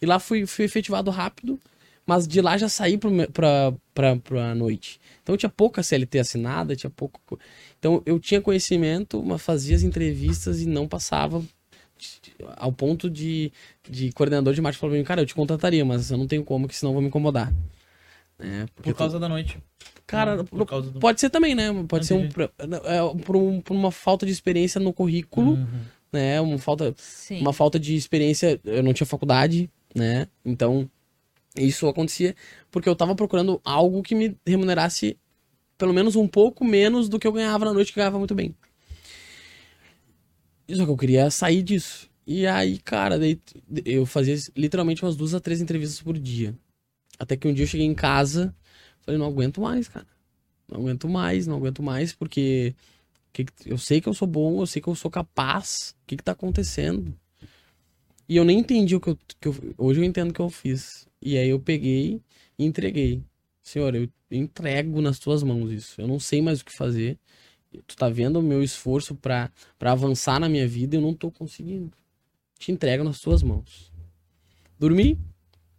[SPEAKER 3] e lá fui, fui efetivado rápido, mas de lá já saí para a noite. Então tinha pouca CLT assinada, tinha pouco. co- Então eu tinha conhecimento, mas fazia as entrevistas e não passava ao ponto de, de coordenador de marketing falou pra mim, cara, eu te contrataria, mas eu não tenho como, que senão eu vou me incomodar. É,
[SPEAKER 2] Por causa da noite.
[SPEAKER 3] Cara,
[SPEAKER 2] Não, por causa do...
[SPEAKER 3] Pode ser também, né? Pode ser um, pra- é, por, um- por uma falta de experiência no currículo,
[SPEAKER 2] Uhum.
[SPEAKER 3] né? Uma falta,
[SPEAKER 1] Sim.
[SPEAKER 3] uma falta de experiência. Eu não tinha faculdade, né? Então, isso acontecia porque eu tava procurando algo que me remunerasse pelo menos um pouco menos do que eu ganhava na noite, que eu ganhava muito bem. Só que eu queria sair disso. E aí, cara, daí eu fazia literalmente umas duas a três entrevistas por dia. Até que um dia eu cheguei em casa, falei, não aguento mais, cara. Não aguento mais, não aguento mais, porque que que- eu sei que eu sou bom, eu sei que eu sou capaz. O que que tá acontecendo? E eu nem entendi o que eu, que eu- Hoje eu entendo o que eu fiz. E aí eu peguei e entreguei. Senhor, eu entrego nas tuas mãos isso. Eu não sei mais o que fazer. Tu tá vendo o meu esforço pra avançar na minha vida e eu não tô conseguindo. Te entrego nas tuas mãos. Dormi.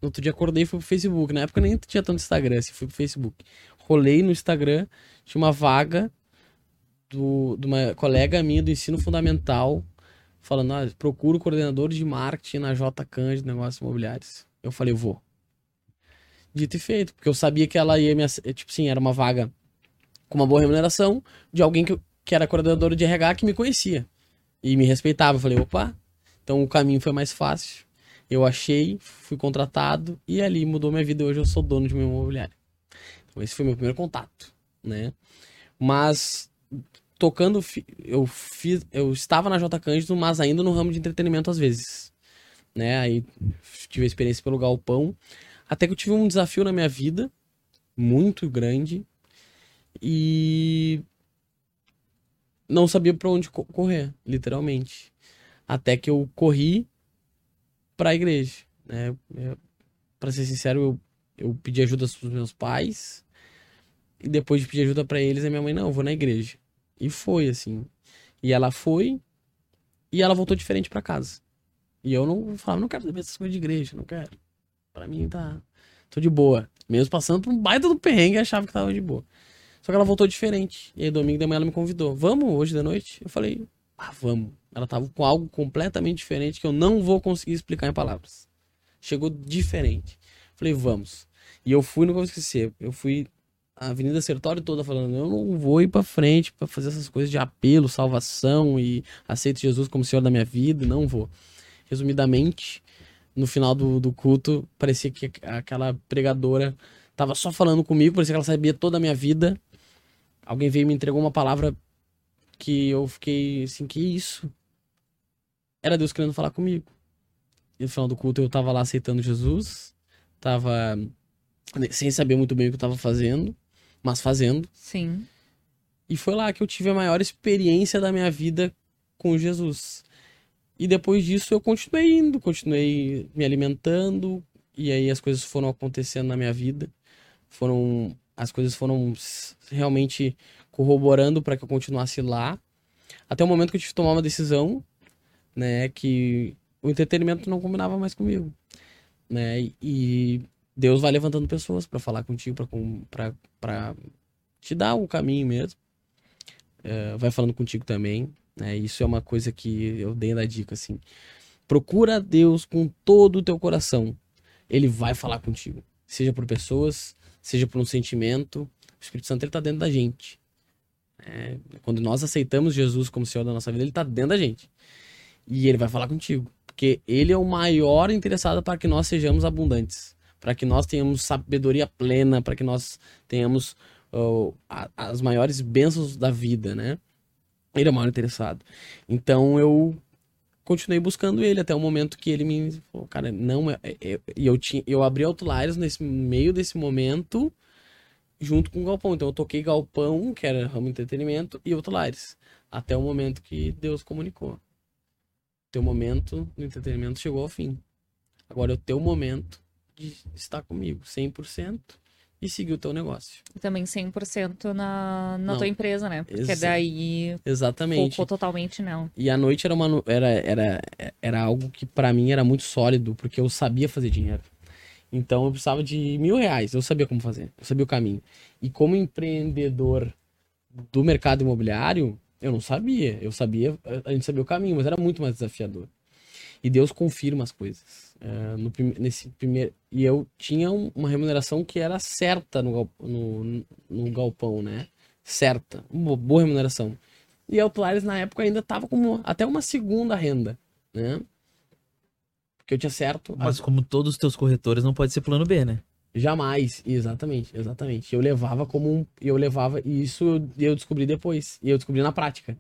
[SPEAKER 3] Outro dia acordei e fui pro Facebook. Na época nem tinha tanto Instagram, assim, fui pro Facebook. Rolei no Instagram, tinha uma vaga do, de uma colega minha do ensino fundamental falando, ah, procuro coordenador de marketing na J Cândido Negócios Imobiliários. Eu falei, vou. Dito e feito, porque eu sabia que ela ia me. Tipo assim, era uma vaga com uma boa remuneração de alguém que, que era coordenador de RH que me conhecia e me respeitava. Eu falei, opa, então o caminho foi mais fácil. Eu achei, fui contratado e ali mudou minha vida. Hoje eu sou dono de uma imobiliária. Então esse foi meu primeiro contato, né? Mas tocando, eu fiz, eu estava na J Cândido, mas ainda no ramo de entretenimento às vezes, né? Aí tive a experiência pelo galpão, até que eu tive um desafio na minha vida muito grande e não sabia para onde co- correr, literalmente. Até que eu corri para a igreja, né? Para ser sincero, eu, eu pedi ajuda pros meus pais e depois de pedir ajuda para eles, a minha mãe não, vou na igreja. E foi assim. E ela foi e ela voltou diferente para casa. E eu não falava, não quero saber essas coisas de igreja, não quero. Para mim tá tô de boa. Mesmo passando por um baita do perrengue, achava que tava de boa. Só que ela voltou diferente. E aí, domingo de manhã, ela me convidou. Vamos hoje de noite? Eu falei, ah, vamos. Ela tava com algo completamente diferente que eu não vou conseguir explicar em palavras. Chegou diferente. Falei, vamos. E eu fui, não vou esquecer. Eu fui a Avenida Sertório toda falando, eu não vou ir pra frente pra fazer essas coisas de apelo, salvação e aceito Jesus como Senhor da minha vida. Não vou. Resumidamente, no final do, do culto, parecia que aquela pregadora tava só falando comigo, parecia que ela sabia toda a minha vida. Alguém veio e me entregou uma palavra que eu fiquei assim, que isso? Era Deus querendo falar comigo. E no final do culto eu tava lá aceitando Jesus, tava sem saber muito bem o que eu tava fazendo, mas fazendo.
[SPEAKER 1] Sim.
[SPEAKER 3] E foi lá que eu tive a maior experiência da minha vida com Jesus. E depois disso eu continuei indo, continuei me alimentando, e aí as coisas foram acontecendo na minha vida. Foram as coisas foram realmente corroborando para que eu continuasse lá. Até o momento que eu tive que tomar uma decisão, né, que o entretenimento não combinava mais comigo, né? E Deus vai levantando pessoas para falar contigo, para para te dar o caminho mesmo. É, vai falando contigo também, né? Isso é uma coisa que eu dei da dica assim. Procura Deus com todo o teu coração. Ele vai falar contigo. Seja por pessoas, seja por um sentimento. O Espírito Santo ele tá dentro da gente. É, quando nós aceitamos Jesus como Senhor da nossa vida, ele tá dentro da gente. E ele vai falar contigo. Porque ele é o maior interessado para que nós sejamos abundantes. Para que nós tenhamos sabedoria plena, para que nós tenhamos as maiores bênçãos da vida, né? Ele é o maior interessado. Então eu continuei buscando ele até o momento que ele me falou, cara, não é. é, é e eu, tinha, eu abri Outliers nesse meio desse momento junto com o Galpão. Então eu toquei Galpão, que era ramo entretenimento, e Outliers. Até o momento que Deus comunicou. Teu momento no entretenimento chegou ao fim. Agora é o teu momento de estar comigo, 100%, e seguir o teu negócio.
[SPEAKER 1] E também 100% na, na
[SPEAKER 3] Não.
[SPEAKER 1] tua empresa, né? Porque
[SPEAKER 3] Exa-
[SPEAKER 1] daí
[SPEAKER 3] Exatamente.
[SPEAKER 1] focou totalmente nela.
[SPEAKER 3] E a noite era, uma, era, era, era algo que pra mim era muito sólido, porque eu sabia fazer dinheiro. Então eu precisava de mil reais, eu sabia como fazer, eu sabia o caminho. E como empreendedor do mercado imobiliário, eu não sabia. Eu sabia, a gente sabia o caminho, mas era muito mais desafiador. E Deus confirma as coisas. É, no, nesse primeiro, e eu tinha um- uma remuneração que era certa no, no, no galpão, né? Certa, uma boa remuneração. E a Outliers na época ainda tava como até uma segunda renda, né? Porque eu tinha certo.
[SPEAKER 2] Mas como todos os teus corretores, não pode ser plano B, né?
[SPEAKER 3] Jamais, exatamente, exatamente. Eu levava como um. Eu levava, e isso eu, descobri depois. E eu descobri na prática.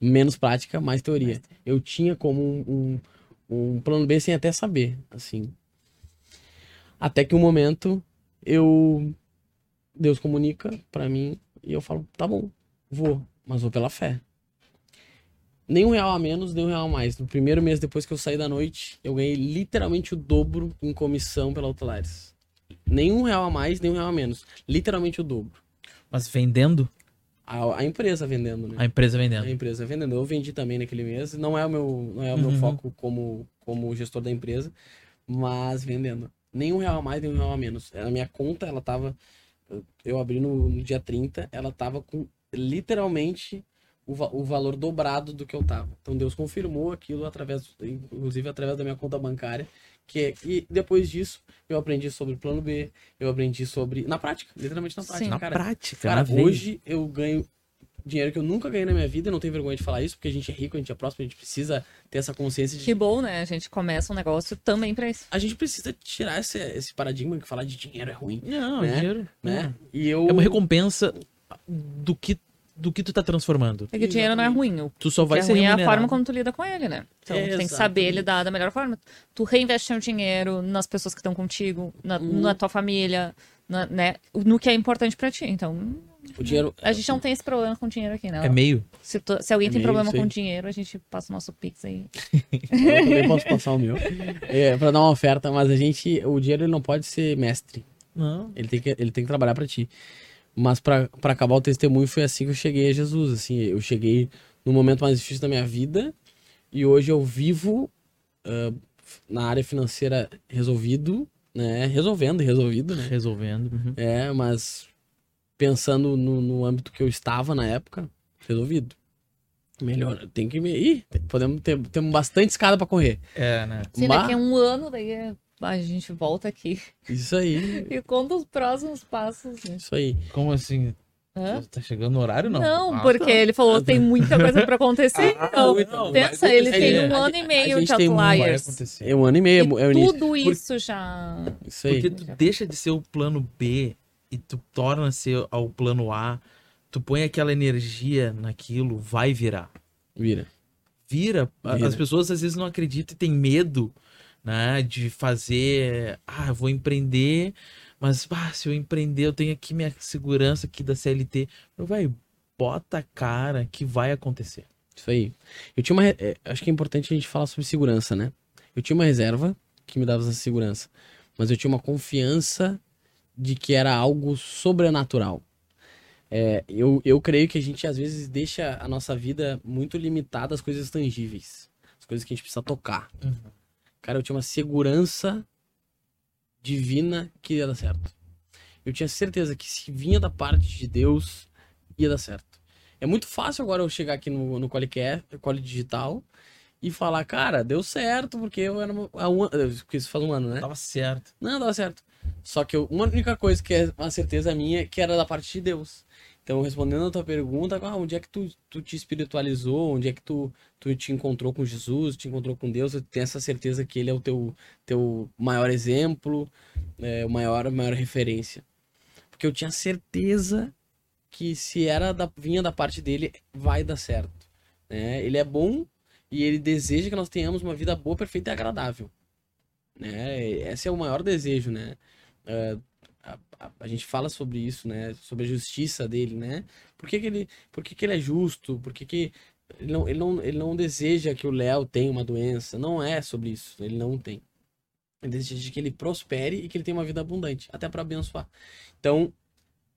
[SPEAKER 3] Menos prática, mais teoria. Eu tinha como um, um, um plano B sem até saber, assim. Até que um momento eu. Deus comunica pra mim e eu falo, tá bom, vou, mas vou pela fé. Nem um real a menos, nem um real a mais. No primeiro mês depois que eu saí da noite, eu ganhei literalmente o dobro em comissão pela Outliers. Nem um real a mais, nem um real a menos. Literalmente o dobro.
[SPEAKER 2] Mas vendendo,
[SPEAKER 3] A, a empresa vendendo, né?
[SPEAKER 2] a empresa
[SPEAKER 3] A
[SPEAKER 2] vendendo.
[SPEAKER 3] empresa vendendo. Eu vendi também naquele mês. Não é o meu, não é o meu
[SPEAKER 2] Uhum.
[SPEAKER 3] foco como, como gestor da empresa, mas vendendo. Nem um real a mais, nem um real a menos. A minha conta, ela tava. Eu abri no, no dia 30, ela tava com literalmente o, va- o valor dobrado do que eu tava. Então Deus confirmou aquilo através, inclusive através da minha conta bancária. Que, é- e depois disso, eu aprendi sobre plano B, eu aprendi sobre. Na prática, literalmente na prática.
[SPEAKER 1] Sim.
[SPEAKER 2] Na
[SPEAKER 3] cara,
[SPEAKER 2] prática,
[SPEAKER 3] Cara,
[SPEAKER 2] na
[SPEAKER 3] hoje eu ganho dinheiro que eu nunca ganhei na minha vida, não tenho vergonha de falar isso, porque a gente é rico, a gente é próximo, a gente precisa ter essa consciência de.
[SPEAKER 1] Que bom, né? A gente começa um negócio também pra isso.
[SPEAKER 3] A gente precisa tirar esse, esse paradigma que falar de dinheiro é ruim,
[SPEAKER 2] Não,
[SPEAKER 3] né?
[SPEAKER 2] dinheiro.
[SPEAKER 3] né? E eu.
[SPEAKER 2] É uma recompensa do que, do que tu tá transformando.
[SPEAKER 1] É que o dinheiro não é ruim. O
[SPEAKER 2] Tu só vai
[SPEAKER 1] é
[SPEAKER 2] ser
[SPEAKER 1] ruim é a forma como tu lida com ele, né? Então, tu tem que saber lidar da melhor forma. Tu reinveste teu dinheiro nas pessoas que estão contigo, na,
[SPEAKER 3] Uhum.
[SPEAKER 1] na tua família, na- né? No que é importante pra ti. Então,
[SPEAKER 3] O dinheiro.
[SPEAKER 1] a gente não tem esse problema com dinheiro aqui, né?
[SPEAKER 2] É meio.
[SPEAKER 1] Se, tu- se alguém
[SPEAKER 3] É
[SPEAKER 1] tem
[SPEAKER 3] meio
[SPEAKER 1] problema com dinheiro, a gente passa o nosso Pix aí.
[SPEAKER 3] Eu também posso passar o meu. É, pra dar uma oferta, mas a gente. O dinheiro ele não pode ser mestre.
[SPEAKER 2] Não.
[SPEAKER 3] Ele tem que, ele tem que trabalhar pra ti. Mas pra acabar o testemunho, foi assim que eu cheguei a Jesus. Assim, eu cheguei no momento mais difícil da minha vida e hoje eu vivo ah, na área financeira resolvido, né? Resolvendo e resolvido, né?
[SPEAKER 2] Resolvendo. uhum.
[SPEAKER 3] É, mas pensando no, no âmbito que eu estava na época, resolvido. Melhor, tem que me. Ih, podemos ter temos bastante escada pra correr.
[SPEAKER 2] É, né?
[SPEAKER 1] Se
[SPEAKER 3] Mas-
[SPEAKER 1] daqui a um ano, daí é- a gente volta aqui
[SPEAKER 3] Isso aí,
[SPEAKER 1] e conta os próximos passos. né?
[SPEAKER 3] isso aí.
[SPEAKER 2] Como assim?
[SPEAKER 1] Hã?
[SPEAKER 2] Tá chegando no horário, não?
[SPEAKER 1] Não,
[SPEAKER 2] Ah,
[SPEAKER 1] porque ele falou que tem muita coisa pra acontecer.
[SPEAKER 2] Ah,
[SPEAKER 1] então,
[SPEAKER 2] não,
[SPEAKER 1] pensa, ele
[SPEAKER 2] acontecer.
[SPEAKER 1] tem um
[SPEAKER 3] A
[SPEAKER 1] ano
[SPEAKER 3] gente-
[SPEAKER 1] e meio de
[SPEAKER 3] um-
[SPEAKER 1] Outliers.
[SPEAKER 3] É um ano e meio, é
[SPEAKER 1] E
[SPEAKER 3] início.
[SPEAKER 1] tudo isso já.
[SPEAKER 3] Isso aí.
[SPEAKER 2] Porque tu deixa de ser o plano B e tu torna ser ao plano A, tu põe aquela energia naquilo, vai virar.
[SPEAKER 3] Vira.
[SPEAKER 2] Vira.
[SPEAKER 3] Vira.
[SPEAKER 2] As pessoas às vezes não acreditam e têm medo, né, de fazer, ah, vou empreender, mas ah, se eu empreender, eu tenho aqui minha segurança aqui da CLT. Meu vai, bota a cara que vai acontecer.
[SPEAKER 3] Isso aí. Eu tinha uma. é, acho que é importante a gente falar sobre segurança, né? Eu tinha uma reserva que me dava essa segurança. Mas eu tinha uma confiança de que era algo sobrenatural. É, eu, eu creio que a gente às vezes deixa a nossa vida muito limitada às coisas tangíveis. As coisas que a gente precisa tocar. Cara, eu tinha uma segurança divina que ia dar certo. Eu tinha certeza que se vinha da parte de Deus, ia dar certo. É muito fácil agora eu chegar aqui no, no Quali Digital e falar, cara, deu certo, porque eu era uma, a um, porque isso faz um ano, né?
[SPEAKER 2] Tava certo.
[SPEAKER 3] Não, dava certo. Só que eu, uma única coisa que é uma certeza minha, que era da parte de Deus. Então, respondendo a tua pergunta, ah, onde é que tu, tu te espiritualizou? Onde é que tu, tu te encontrou com Jesus? Te encontrou com Deus? Tu tem essa certeza que Ele é o teu, teu maior exemplo, é, o maior, maior referência. Porque eu tinha certeza que se era da, vinha da parte dele, vai dar certo. Né? Ele é bom e ele deseja que nós tenhamos uma vida boa, perfeita e agradável. Né? Esse é o maior desejo, né? Uh, a, gente fala sobre isso, né? Sobre a justiça dele, né? Por que, que ele, por que, que ele é justo? Por que, que ele, não, ele, não, ele não deseja que o Léo tenha uma doença? Não é sobre isso. Ele não tem. Ele deseja que ele prospere e que ele tenha uma vida abundante, até para abençoar. Então,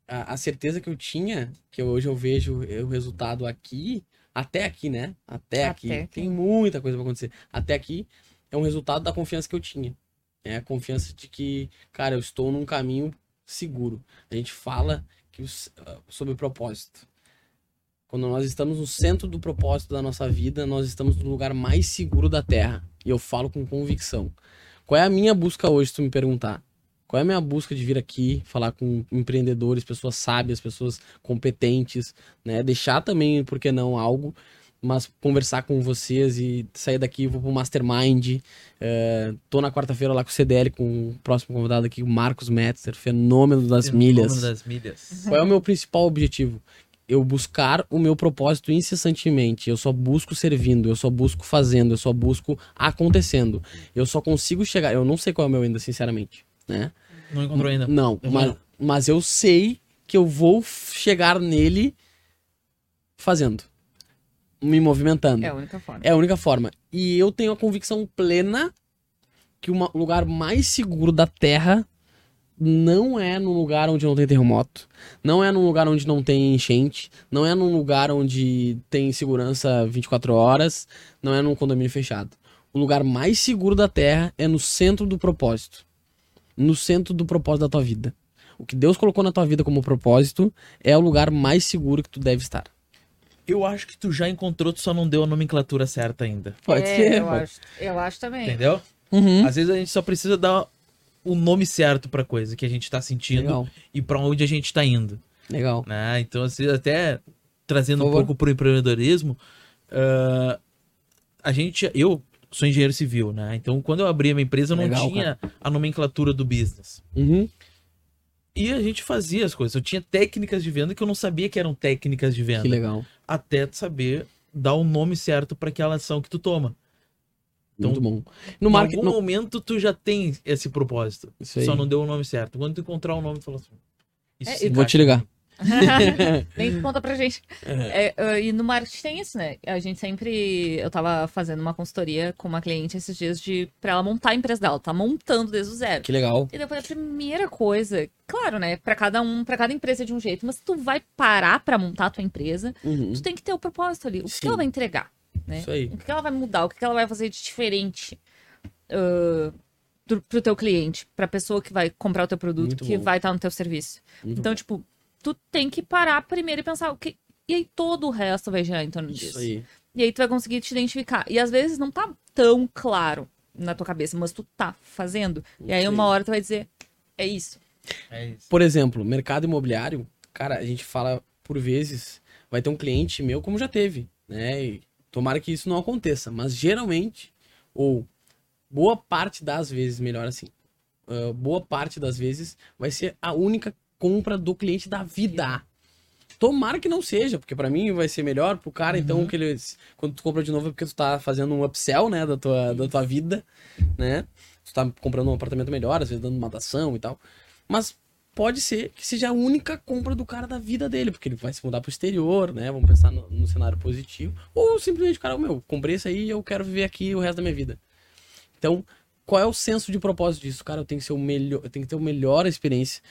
[SPEAKER 3] a, a, certeza que eu tinha, que hoje eu vejo o resultado aqui, até aqui, né? Até, até aqui. aqui. Tem muita coisa pra acontecer. Até aqui é um resultado da confiança que eu tinha. É a confiança de que, cara, eu estou num caminho seguro. A gente fala que ah, sobre o propósito. Quando nós estamos no centro do propósito da nossa vida, nós estamos no lugar mais seguro da Terra. E eu falo com convicção. Qual é a minha busca hoje, se tu me perguntar? Qual é a minha busca de vir aqui, falar com empreendedores, pessoas sábias, pessoas competentes, né? Deixar também, por que não, algo mas conversar com vocês e sair daqui, vou pro Mastermind. Uh, tô na quarta-feira lá com o CDL, com o próximo convidado aqui, o Marcos Metzer, fenômeno das fenômeno milhas.
[SPEAKER 2] das milhas.
[SPEAKER 3] Qual é o meu principal objetivo? Eu buscar o meu propósito incessantemente. Eu só busco servindo, eu só busco fazendo, eu só busco acontecendo. Eu só consigo chegar. Eu não sei qual é o meu ainda, sinceramente. Né?
[SPEAKER 2] Não encontrou ainda?
[SPEAKER 3] Não, mas, mas eu sei que eu vou chegar nele fazendo me movimentando.
[SPEAKER 1] É a única forma.
[SPEAKER 3] É a única forma. E eu tenho a convicção plena que o lugar mais seguro da Terra não é num lugar onde não tem terremoto, não é num lugar onde não tem enchente, não é num lugar onde tem segurança 24 horas, não é num condomínio fechado. O lugar mais seguro da Terra é no centro do propósito. No centro do propósito da tua vida. O que Deus colocou na tua vida como propósito é o lugar mais seguro que tu deve estar.
[SPEAKER 2] Eu acho que tu já encontrou, tu só não deu a nomenclatura certa ainda.
[SPEAKER 3] Pode é, ser.
[SPEAKER 1] Eu pode. acho, eu acho também.
[SPEAKER 2] Entendeu?
[SPEAKER 3] Uhum.
[SPEAKER 2] Às vezes a gente só precisa dar o nome certo pra coisa que a gente tá sentindo Legal. e para onde a gente tá indo.
[SPEAKER 3] Legal.
[SPEAKER 2] Né? Então, assim, até trazendo um pouco pro empreendedorismo, uh, a gente, eu sou engenheiro civil, né? Então, quando eu abri a minha empresa, eu não Legal, tinha cara. a nomenclatura do business.
[SPEAKER 3] Uhum.
[SPEAKER 2] E a gente fazia as coisas. Eu tinha técnicas de venda que eu não sabia que eram técnicas de venda.
[SPEAKER 3] Que legal.
[SPEAKER 2] Até saber dar o nome certo para aquela ação que tu toma.
[SPEAKER 3] Então, Muito bom.
[SPEAKER 2] No em algum no... momento tu já tem esse propósito. Só não deu o nome certo. Quando tu encontrar o nome, tu fala assim.
[SPEAKER 3] Isso é, vou te ligar.
[SPEAKER 1] Nem conta pra gente. É. É, e no marketing tem isso, né? A gente sempre. Eu tava fazendo uma consultoria com uma cliente esses dias de pra ela montar a empresa dela. Tá montando desde o zero.
[SPEAKER 3] Que legal.
[SPEAKER 1] E depois a primeira coisa, claro, né? Pra cada um, para cada empresa é de um jeito, mas tu vai parar pra montar a tua empresa, uhum. tu tem que ter o propósito ali. O Sim. que ela vai entregar? Né?
[SPEAKER 3] Isso aí.
[SPEAKER 1] O que ela vai mudar? O que ela vai fazer de diferente? Uh, pro teu cliente, pra pessoa que vai comprar o teu produto, Muito que bom. vai estar no teu serviço. Muito então, bom. tipo, tu tem que parar primeiro e pensar o que. E aí todo o resto vai girar em torno disso. Isso aí. E aí tu vai conseguir te identificar. E às vezes não tá tão claro na tua cabeça, mas tu tá fazendo. E aí uma hora tu vai dizer, é isso.
[SPEAKER 3] É isso. Por exemplo, mercado imobiliário, cara, a gente fala por vezes, vai ter um cliente meu como já teve, né? E tomara que isso não aconteça, mas geralmente, ou boa parte das vezes, melhor assim, uh, boa parte das vezes vai ser a única compra do cliente da vida. Tomara que não seja, porque para mim vai ser melhor pro cara, então, uhum. então, que ele, quando tu compra de novo é porque tu tá fazendo um upsell, né, da tua, da tua vida, né? Tu tá comprando um apartamento melhor, às vezes dando uma dação e tal. Mas pode ser que seja a única compra do cara da vida dele, porque ele vai se mudar pro exterior, né? Vamos pensar no, no cenário positivo. Ou simplesmente, cara, meu, comprei isso aí e eu quero viver aqui o resto da minha vida. Então, qual é o senso de propósito disso? Cara, eu tenho que ser o melhor, eu tenho que ter a melhor experiência,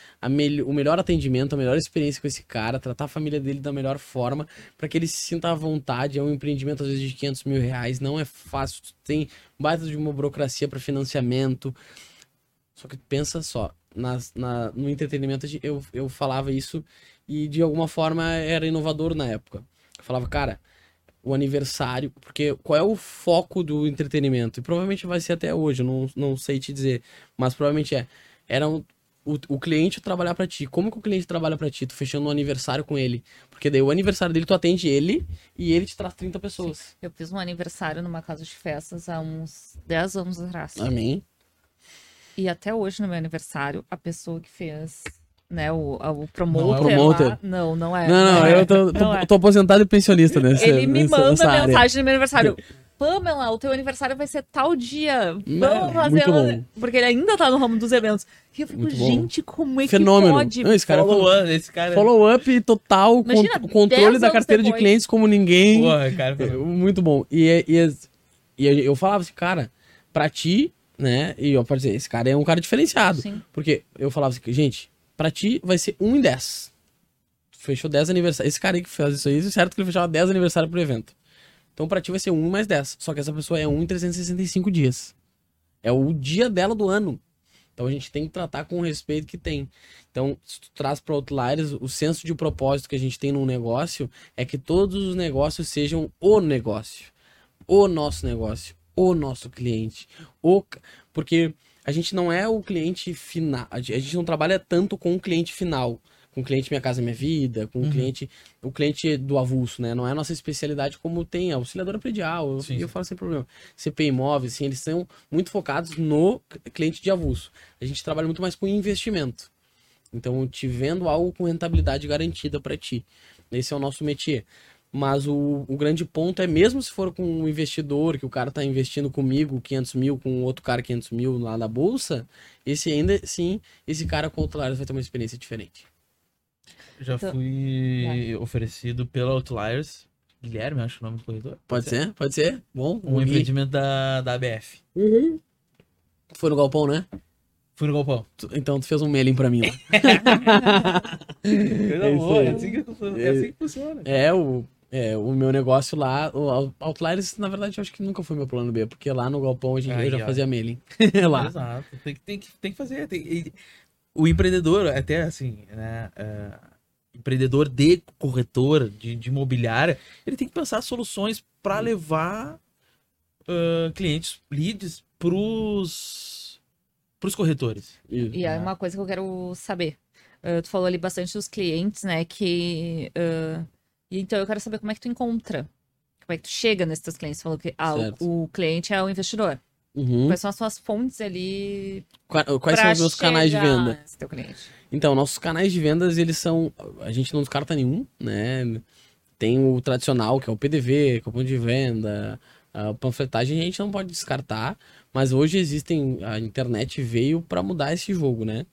[SPEAKER 3] o melhor atendimento, a melhor experiência com esse cara, tratar a família dele da melhor forma, para que ele se sinta à vontade. É um empreendimento, às vezes, de 500 mil reais, não é fácil, tem baita de uma burocracia para financiamento. Só que pensa só, nas, na, no entretenimento eu, eu falava isso e de alguma forma era inovador na época. Eu falava, cara, o aniversário, porque qual é o foco do entretenimento? E provavelmente vai ser até hoje, eu não, não sei te dizer, mas provavelmente é. Era um, o, o cliente trabalhar para ti. Como que o cliente trabalha para ti? Tu fechando um aniversário com ele. Porque daí o aniversário dele, tu atende ele e ele te traz 30 pessoas.
[SPEAKER 1] Eu fiz um aniversário numa casa de festas há uns 10 anos atrás.
[SPEAKER 3] Amém.
[SPEAKER 1] E até hoje, no meu aniversário, a pessoa que fez, né, o, a- o promoter,
[SPEAKER 3] Não é o promoter.
[SPEAKER 1] lá- não, não é.
[SPEAKER 3] Não, não,
[SPEAKER 1] é.
[SPEAKER 3] eu tô, tô,
[SPEAKER 1] Não é.
[SPEAKER 3] tô aposentado e pensionista nesse
[SPEAKER 1] Ele me
[SPEAKER 3] nessa-
[SPEAKER 1] manda
[SPEAKER 3] nessa área.
[SPEAKER 1] mensagem no meu aniversário. Pamela, o teu aniversário vai ser tal dia. Vamos
[SPEAKER 3] É,
[SPEAKER 1] fazer.
[SPEAKER 3] muito
[SPEAKER 1] uma-"
[SPEAKER 3] bom.
[SPEAKER 1] Porque ele ainda tá no ramo dos eventos. E eu fico,
[SPEAKER 3] Muito bom.
[SPEAKER 1] gente, como é
[SPEAKER 3] Fenômeno.
[SPEAKER 1] que pode?
[SPEAKER 3] Não, esse cara é
[SPEAKER 2] Follow up, esse cara.
[SPEAKER 3] Follow-up total, con-
[SPEAKER 1] Imagina,
[SPEAKER 3] controle
[SPEAKER 1] 10
[SPEAKER 3] da carteira de
[SPEAKER 1] depois.
[SPEAKER 3] clientes como ninguém.
[SPEAKER 2] Porra, cara.
[SPEAKER 3] É, Muito bom. E, é- e, é- e eu falava assim, cara, pra ti, né? E eu falei, esse cara é um cara diferenciado.
[SPEAKER 1] Sim.
[SPEAKER 3] Porque eu falava assim, gente, pra ti vai ser 1 em 10. Fechou 10 aniversários. Esse cara aí que fez isso aí, certo que ele fechava 10 aniversários pro evento. Então pra ti vai ser 1 mais 10. Só que essa pessoa é 1 em 365 dias. É o dia dela do ano. Então a gente tem que tratar com o respeito que tem. Então, se tu traz para Outliers, o senso de propósito que a gente tem num negócio é que todos os negócios sejam o negócio. O nosso negócio. O nosso cliente. O... Porque a gente não é o cliente final. A gente não trabalha tanto com o cliente final. Com o cliente Minha Casa Minha Vida, com o
[SPEAKER 2] Uhum.
[SPEAKER 3] cliente. O cliente do avulso, né? Não é a nossa especialidade como tem a auxiliadora predial. Eu,
[SPEAKER 2] Sim,
[SPEAKER 3] eu
[SPEAKER 2] sim.
[SPEAKER 3] falo sem problema. CP Imóveis, assim, eles são muito focados no cliente de avulso. A gente trabalha muito mais com investimento. Então, te vendo algo com rentabilidade garantida para ti. Esse é o nosso métier. Mas o, o grande ponto é, mesmo se for com um investidor, que o cara tá investindo comigo 500 mil, com outro cara 500 mil lá na bolsa, esse ainda, sim, esse cara com Outliers vai ter uma experiência diferente.
[SPEAKER 2] Já
[SPEAKER 1] Então-
[SPEAKER 2] fui oferecido pela Outliers. Guilherme, acho o nome do corretor.
[SPEAKER 3] Pode ser? Pode ser? Bom.
[SPEAKER 2] Um empreendimento da, da ABF.
[SPEAKER 3] Uhum. Foi no galpão, né?
[SPEAKER 2] Fui no galpão.
[SPEAKER 3] Tu- Então tu fez um mailing pra mim lá.
[SPEAKER 2] Coisa
[SPEAKER 3] É
[SPEAKER 2] boa, é assim. É assim que funciona.
[SPEAKER 3] É, o, é, o meu negócio lá, o Outliers, na verdade, eu acho que nunca foi meu plano B, porque lá no galpão a gente,
[SPEAKER 2] Aí,
[SPEAKER 3] eu já
[SPEAKER 2] ó.
[SPEAKER 3] fazia mailing. lá.
[SPEAKER 2] Exato. Tem, que- tem, que, tem que fazer. tem- e o empreendedor, até assim, né? é, empreendedor de corretora, de, de imobiliária, ele tem que pensar soluções para levar ah, clientes, leads pros, pros corretores.
[SPEAKER 3] Isso.
[SPEAKER 1] E é uma coisa que eu quero saber. Ah, tu falou ali bastante dos clientes, né? Que. ah, e então eu quero saber como é que tu encontra. Como é que tu chega nesses teus clientes? Falou que ah, o, o cliente é o investidor.
[SPEAKER 3] Uhum.
[SPEAKER 1] Quais são as tuas fontes ali
[SPEAKER 3] Qua- Quais são os meus canais de venda? Então, nossos canais de vendas, eles são. A gente não descarta nenhum, né? Tem o tradicional, que é o PDV, que é o ponto de venda, a panfletagem a gente não pode descartar, mas hoje existem. A internet veio para mudar esse jogo, né?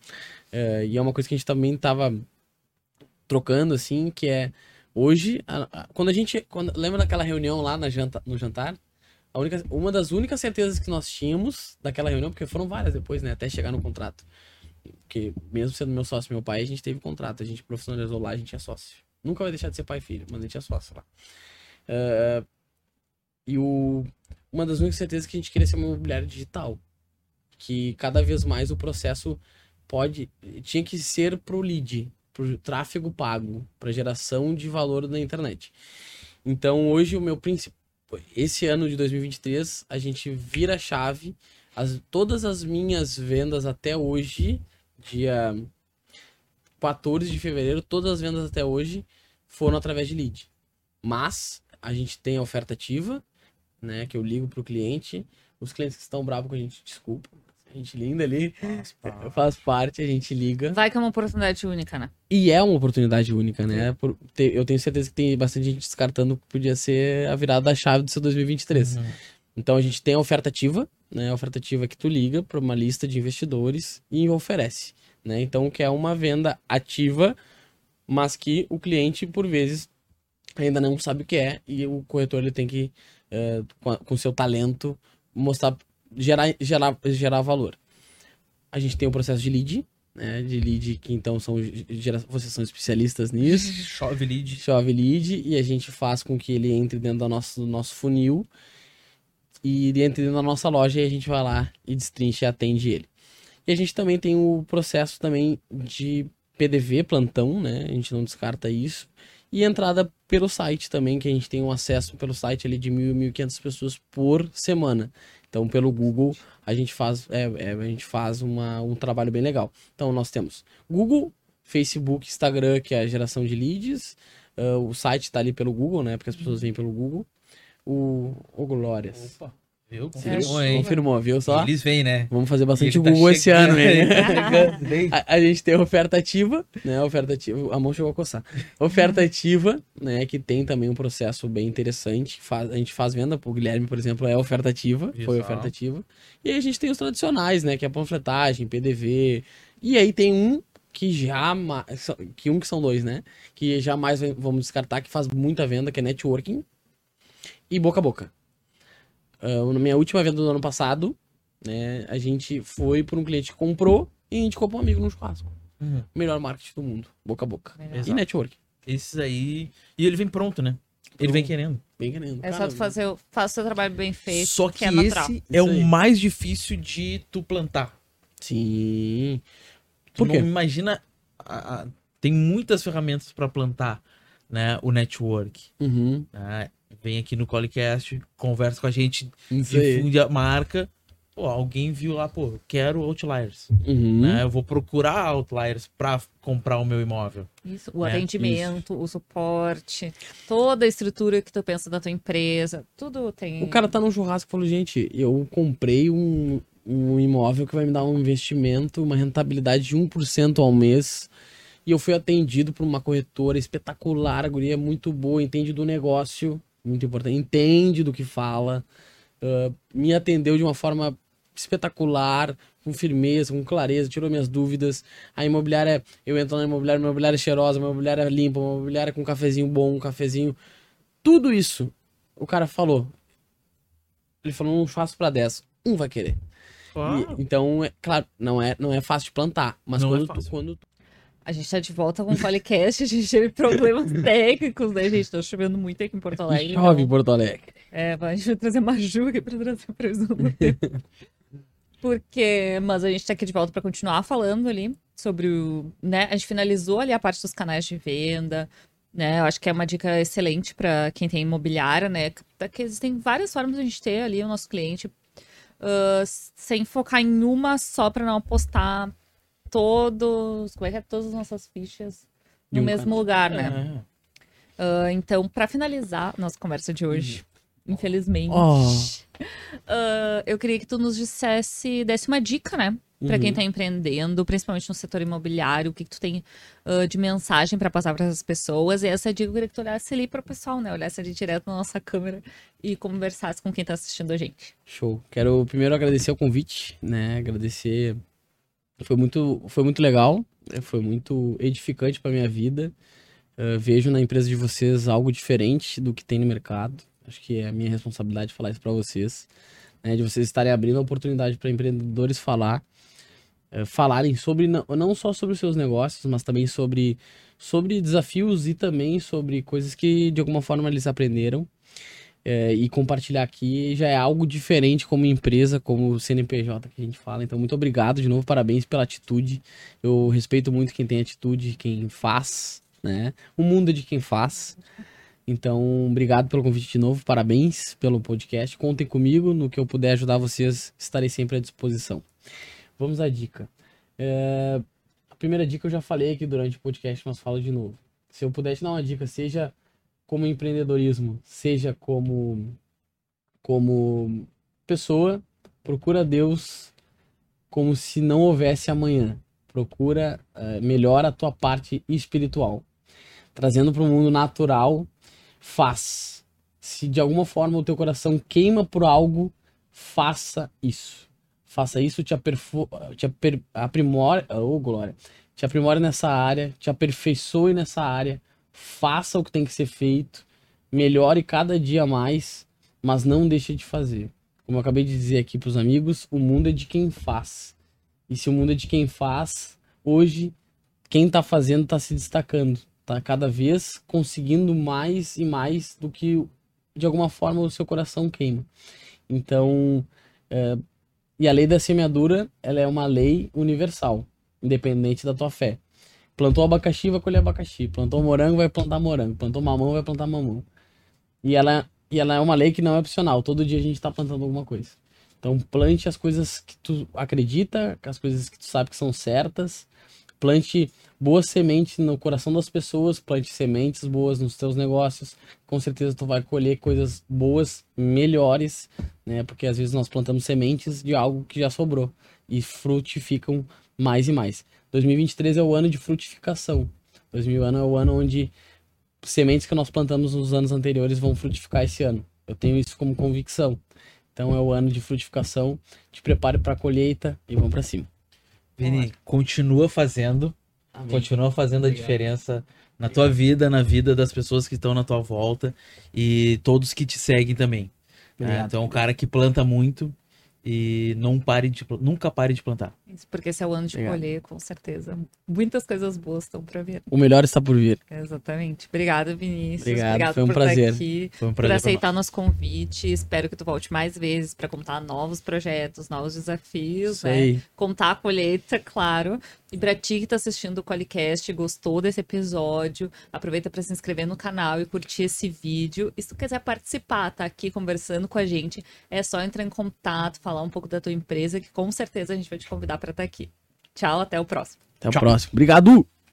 [SPEAKER 3] É, e é uma coisa que a gente também tava trocando, assim, que é. Hoje, a- a- quando a gente. Quando, lembra daquela reunião lá na janta, no jantar? A única, uma das únicas certezas que nós tínhamos daquela reunião, porque foram várias depois, né? Até chegar no contrato. Porque mesmo sendo meu sócio e meu pai, a gente teve contrato, a gente profissionalizou lá, a gente é sócio. Nunca vai deixar de ser pai e filho, mas a gente é sócio lá. Ah, e o, uma das únicas certezas que a gente queria ser uma imobiliária digital. Que cada vez mais o processo pode. Tinha que ser pro lead, pro tráfego pago, para geração de valor na internet. Então hoje o meu principal. Esse ano de 2023, a gente vira a chave. As, todas as minhas vendas até hoje, dia 14 de fevereiro, todas as vendas até hoje foram através de lead. Mas a gente tem a oferta ativa, né? Que eu ligo pro cliente. Os clientes que estão bravos com a gente, desculpa. Gente linda ali, faz parte, a gente liga.
[SPEAKER 1] Vai que é uma oportunidade única, né?
[SPEAKER 3] E é uma oportunidade única, né? Por ter- eu tenho certeza que tem bastante gente descartando que podia ser a virada da chave do seu 2023.
[SPEAKER 2] Uhum.
[SPEAKER 3] Então a gente tem a oferta ativa, né? A oferta ativa que tu liga para uma lista de investidores e oferece, né? Então que é uma venda ativa, mas que o cliente por vezes ainda não sabe o que é e o corretor ele tem que eh, com a- com seu talento mostrar gerar gerar gerar valor. A gente tem o processo de lead, né? De lead que então são gera, vocês são especialistas nisso
[SPEAKER 2] Chove lead.
[SPEAKER 3] chove lead e a gente faz com que ele entre dentro do nosso, do nosso funil e ele entre dentro da nossa loja e a gente vai lá e destrincha e atende ele. E a gente também tem o processo também de PDV, plantão, né? A gente não descarta isso. E entrada pelo site também, que a gente tem um acesso pelo site ali de 1.000 1.500 pessoas por semana. Então, pelo Google, a gente faz, é, é, a gente faz uma, um trabalho bem legal. Então, nós temos Google, Facebook, Instagram, que é a geração de leads. Uh, o site está ali pelo Google, né? Porque as pessoas vêm pelo Google. O, o Glórias.
[SPEAKER 2] Opa, viu?
[SPEAKER 1] Confirmou,
[SPEAKER 2] hein?
[SPEAKER 3] Confirmou, viu só?
[SPEAKER 2] Eles vêm, né?
[SPEAKER 3] Vamos fazer bastante
[SPEAKER 2] Ele tá
[SPEAKER 3] Google esse ano, hein?
[SPEAKER 2] hein?
[SPEAKER 3] A, a gente tem oferta ativa, né? A oferta ativa, a mão chegou a coçar. Oferta ativa, né? Que tem também um processo bem interessante. Faz, a gente faz venda, o Guilherme, por exemplo, é oferta ativa,
[SPEAKER 2] Isso.
[SPEAKER 3] foi oferta ativa. E aí a gente tem os tradicionais, né? Que é panfletagem, PDV. E aí tem um que jamais. Que um que são dois, né? Que jamais vamos descartar, que faz muita venda, que é networking e boca a boca. Ah, na minha última venda do ano passado, né? A gente foi por um cliente que comprou e indicou pra um amigo no churrasco.
[SPEAKER 2] Uhum.
[SPEAKER 3] Melhor marketing do mundo, boca a boca.
[SPEAKER 1] Melhor.
[SPEAKER 3] E network.
[SPEAKER 2] Esses aí. E ele vem pronto, né? Ele vem querendo.
[SPEAKER 3] Bem querendo.
[SPEAKER 1] É só tu fazer, o- faça o seu trabalho bem feito,
[SPEAKER 2] Só que,
[SPEAKER 1] é natural.
[SPEAKER 2] esse é
[SPEAKER 3] Isso aí.
[SPEAKER 2] o mais difícil de tu plantar.
[SPEAKER 3] Sim.
[SPEAKER 2] Tu
[SPEAKER 3] Por quê?
[SPEAKER 2] não imagina. a- a- tem muitas ferramentas pra plantar, né? O network.
[SPEAKER 3] Uhum.
[SPEAKER 2] né? Vem aqui no Colecast, conversa com a gente,
[SPEAKER 3] Isso aí.
[SPEAKER 2] difunde a marca. Pô, alguém viu lá, pô, quero Outliers.
[SPEAKER 3] Uhum.
[SPEAKER 2] Né? Eu vou procurar Outliers pra comprar o meu imóvel.
[SPEAKER 1] Isso, o
[SPEAKER 2] É,
[SPEAKER 1] atendimento, o suporte, toda a estrutura que tu pensa da tua empresa, tudo tem.
[SPEAKER 3] O cara tá num churrasco e falou, gente, eu comprei um, um imóvel que vai me dar um investimento, uma rentabilidade de 1% ao mês. E eu fui atendido por uma corretora espetacular, a guria é muito boa, entende do negócio, muito importante, entende do que fala, ah, me atendeu de uma forma espetacular, com firmeza, com clareza, tirou minhas dúvidas. A imobiliária, eu entro na imobiliária, a imobiliária é cheirosa, a imobiliária é limpa, a imobiliária com um cafezinho bom, um cafezinho. Tudo isso, o cara falou. Ele falou, não faço pra 10. Um vai querer. E- então, é, claro, não é, não é fácil de plantar. Mas
[SPEAKER 2] Não é
[SPEAKER 3] quando, tu,
[SPEAKER 2] fácil.
[SPEAKER 3] quando tu-
[SPEAKER 1] A gente tá de volta com o podcast, a gente teve problemas técnicos, né, gente? Tá chovendo muito aqui em Porto Alegre.
[SPEAKER 3] chove em
[SPEAKER 1] então-
[SPEAKER 3] Porto Alegre.
[SPEAKER 1] É, a gente vai trazer Maju aqui pra trazer a previsão do tempo. Porque, mas a gente tá aqui de volta pra continuar falando ali sobre o, né, a gente finalizou ali a parte dos canais de venda, né? Eu acho que é uma dica excelente pra quem tem imobiliária, né? Que- Que existem várias formas de a gente ter ali o nosso cliente ah, sem focar em uma só pra não apostar todos, como é que é, todas as nossas fichas no
[SPEAKER 3] um
[SPEAKER 1] mesmo
[SPEAKER 3] canto.
[SPEAKER 1] lugar, né?
[SPEAKER 2] É.
[SPEAKER 1] Ah, então, pra finalizar nossa conversa de hoje, infelizmente,
[SPEAKER 3] Oh.
[SPEAKER 1] ah, eu queria que tu nos dissesse, desse uma dica, né? Pra quem
[SPEAKER 3] Uhum.
[SPEAKER 1] tá empreendendo, principalmente no setor imobiliário, o que, que tu tem ah, de mensagem pra passar para essas pessoas. E essa dica eu queria que tu olhasse ali pro pessoal, né? Olhasse ali direto na nossa câmera e conversasse com quem tá assistindo a gente.
[SPEAKER 3] Show. Quero primeiro agradecer o convite, né? Agradecer. Foi muito, foi muito legal, né? foi muito edificante para minha vida. Eu vejo na empresa de vocês algo diferente do que tem no mercado. Acho que é a minha responsabilidade falar isso para vocês, né? De vocês estarem abrindo a oportunidade para empreendedores falar, eh, falarem sobre não, não só sobre os seus negócios, mas também sobre sobre desafios e também sobre coisas que de alguma forma eles aprenderam é, e compartilhar aqui já é algo diferente como empresa, como CNPJ que a gente fala. Então, muito obrigado de novo, parabéns pela atitude. Eu respeito muito quem tem atitude, quem faz, né? O mundo é de quem faz. Então, obrigado pelo convite de novo, parabéns pelo podcast. Contem comigo, no que eu puder ajudar vocês, estarei sempre à disposição. Vamos à dica. É, a primeira dica eu já falei aqui durante o podcast, mas falo de novo. Se eu puder te dar uma dica, seja como empreendedorismo, seja como como pessoa, procura Deus como se não houvesse amanhã. Procura eh, melhora a tua parte espiritual. Trazendo para o mundo natural, faz. Se de alguma forma o teu coração queima por algo, faça isso. Faça isso, te, te aper... aprimora, oh, glória. Te aprimora nessa área, te aperfeiçoe nessa área, faça o que tem que ser feito, melhore cada dia mais, mas não deixe de fazer. Como eu acabei de dizer aqui para os amigos, o mundo é de quem faz. E se o mundo é de quem faz, hoje quem está fazendo está se destacando, tá cada vez conseguindo mais e mais do que de alguma forma o seu coração queima. Então, é, e a lei da semeadura, ela é uma lei universal, independente da tua fé. Plantou abacaxi, vai colher abacaxi. Plantou morango, vai plantar morango. Plantou mamão, vai plantar mamão. E ela, e ela é uma lei que não é opcional. Todo dia a gente tá plantando alguma coisa. Então plante as coisas que tu acredita, as coisas que tu sabe que são certas. Plante boas sementes no coração das pessoas, plante sementes boas nos teus negócios. Com certeza tu vai colher coisas boas, melhores, né? Porque às vezes nós plantamos sementes de algo que já sobrou e frutificam mais e mais. 2023 é o ano de frutificação. 2021 é o ano onde sementes que nós plantamos nos anos anteriores vão frutificar esse ano. Eu tenho isso como convicção. Então é o ano de frutificação. Te prepare para a colheita e vamos para cima.
[SPEAKER 2] Vini, continua fazendo,
[SPEAKER 3] Amém.
[SPEAKER 2] continua fazendo a
[SPEAKER 3] Obrigado.
[SPEAKER 2] diferença na tua vida, na vida das pessoas que estão na tua volta e todos que te seguem também. né?
[SPEAKER 3] Obrigado.
[SPEAKER 2] Então é um cara que planta muito e não pare de, nunca pare de plantar.
[SPEAKER 1] Isso, porque esse é o ano de
[SPEAKER 3] Obrigado.
[SPEAKER 1] colher, com certeza. Muitas coisas boas estão pra vir.
[SPEAKER 3] O melhor está por vir.
[SPEAKER 1] Exatamente. Obrigada, Vinícius.
[SPEAKER 3] Obrigado, foi um
[SPEAKER 1] por
[SPEAKER 3] prazer.
[SPEAKER 1] estar aqui.
[SPEAKER 2] Foi um
[SPEAKER 1] por
[SPEAKER 2] prazer. pra
[SPEAKER 1] aceitar nosso convite. Espero que tu volte mais vezes para contar novos projetos, novos desafios, né? Contar a colheita, claro. E para ti que tá assistindo o Qualicast, gostou desse episódio, aproveita para se inscrever no canal e curtir esse vídeo. E se tu quiser participar, tá aqui conversando com a gente, é só entrar em contato, falar um pouco da tua empresa, que com certeza a gente vai te convidar para estar aqui. Tchau, até o próximo.
[SPEAKER 3] Até o próximo. Obrigado!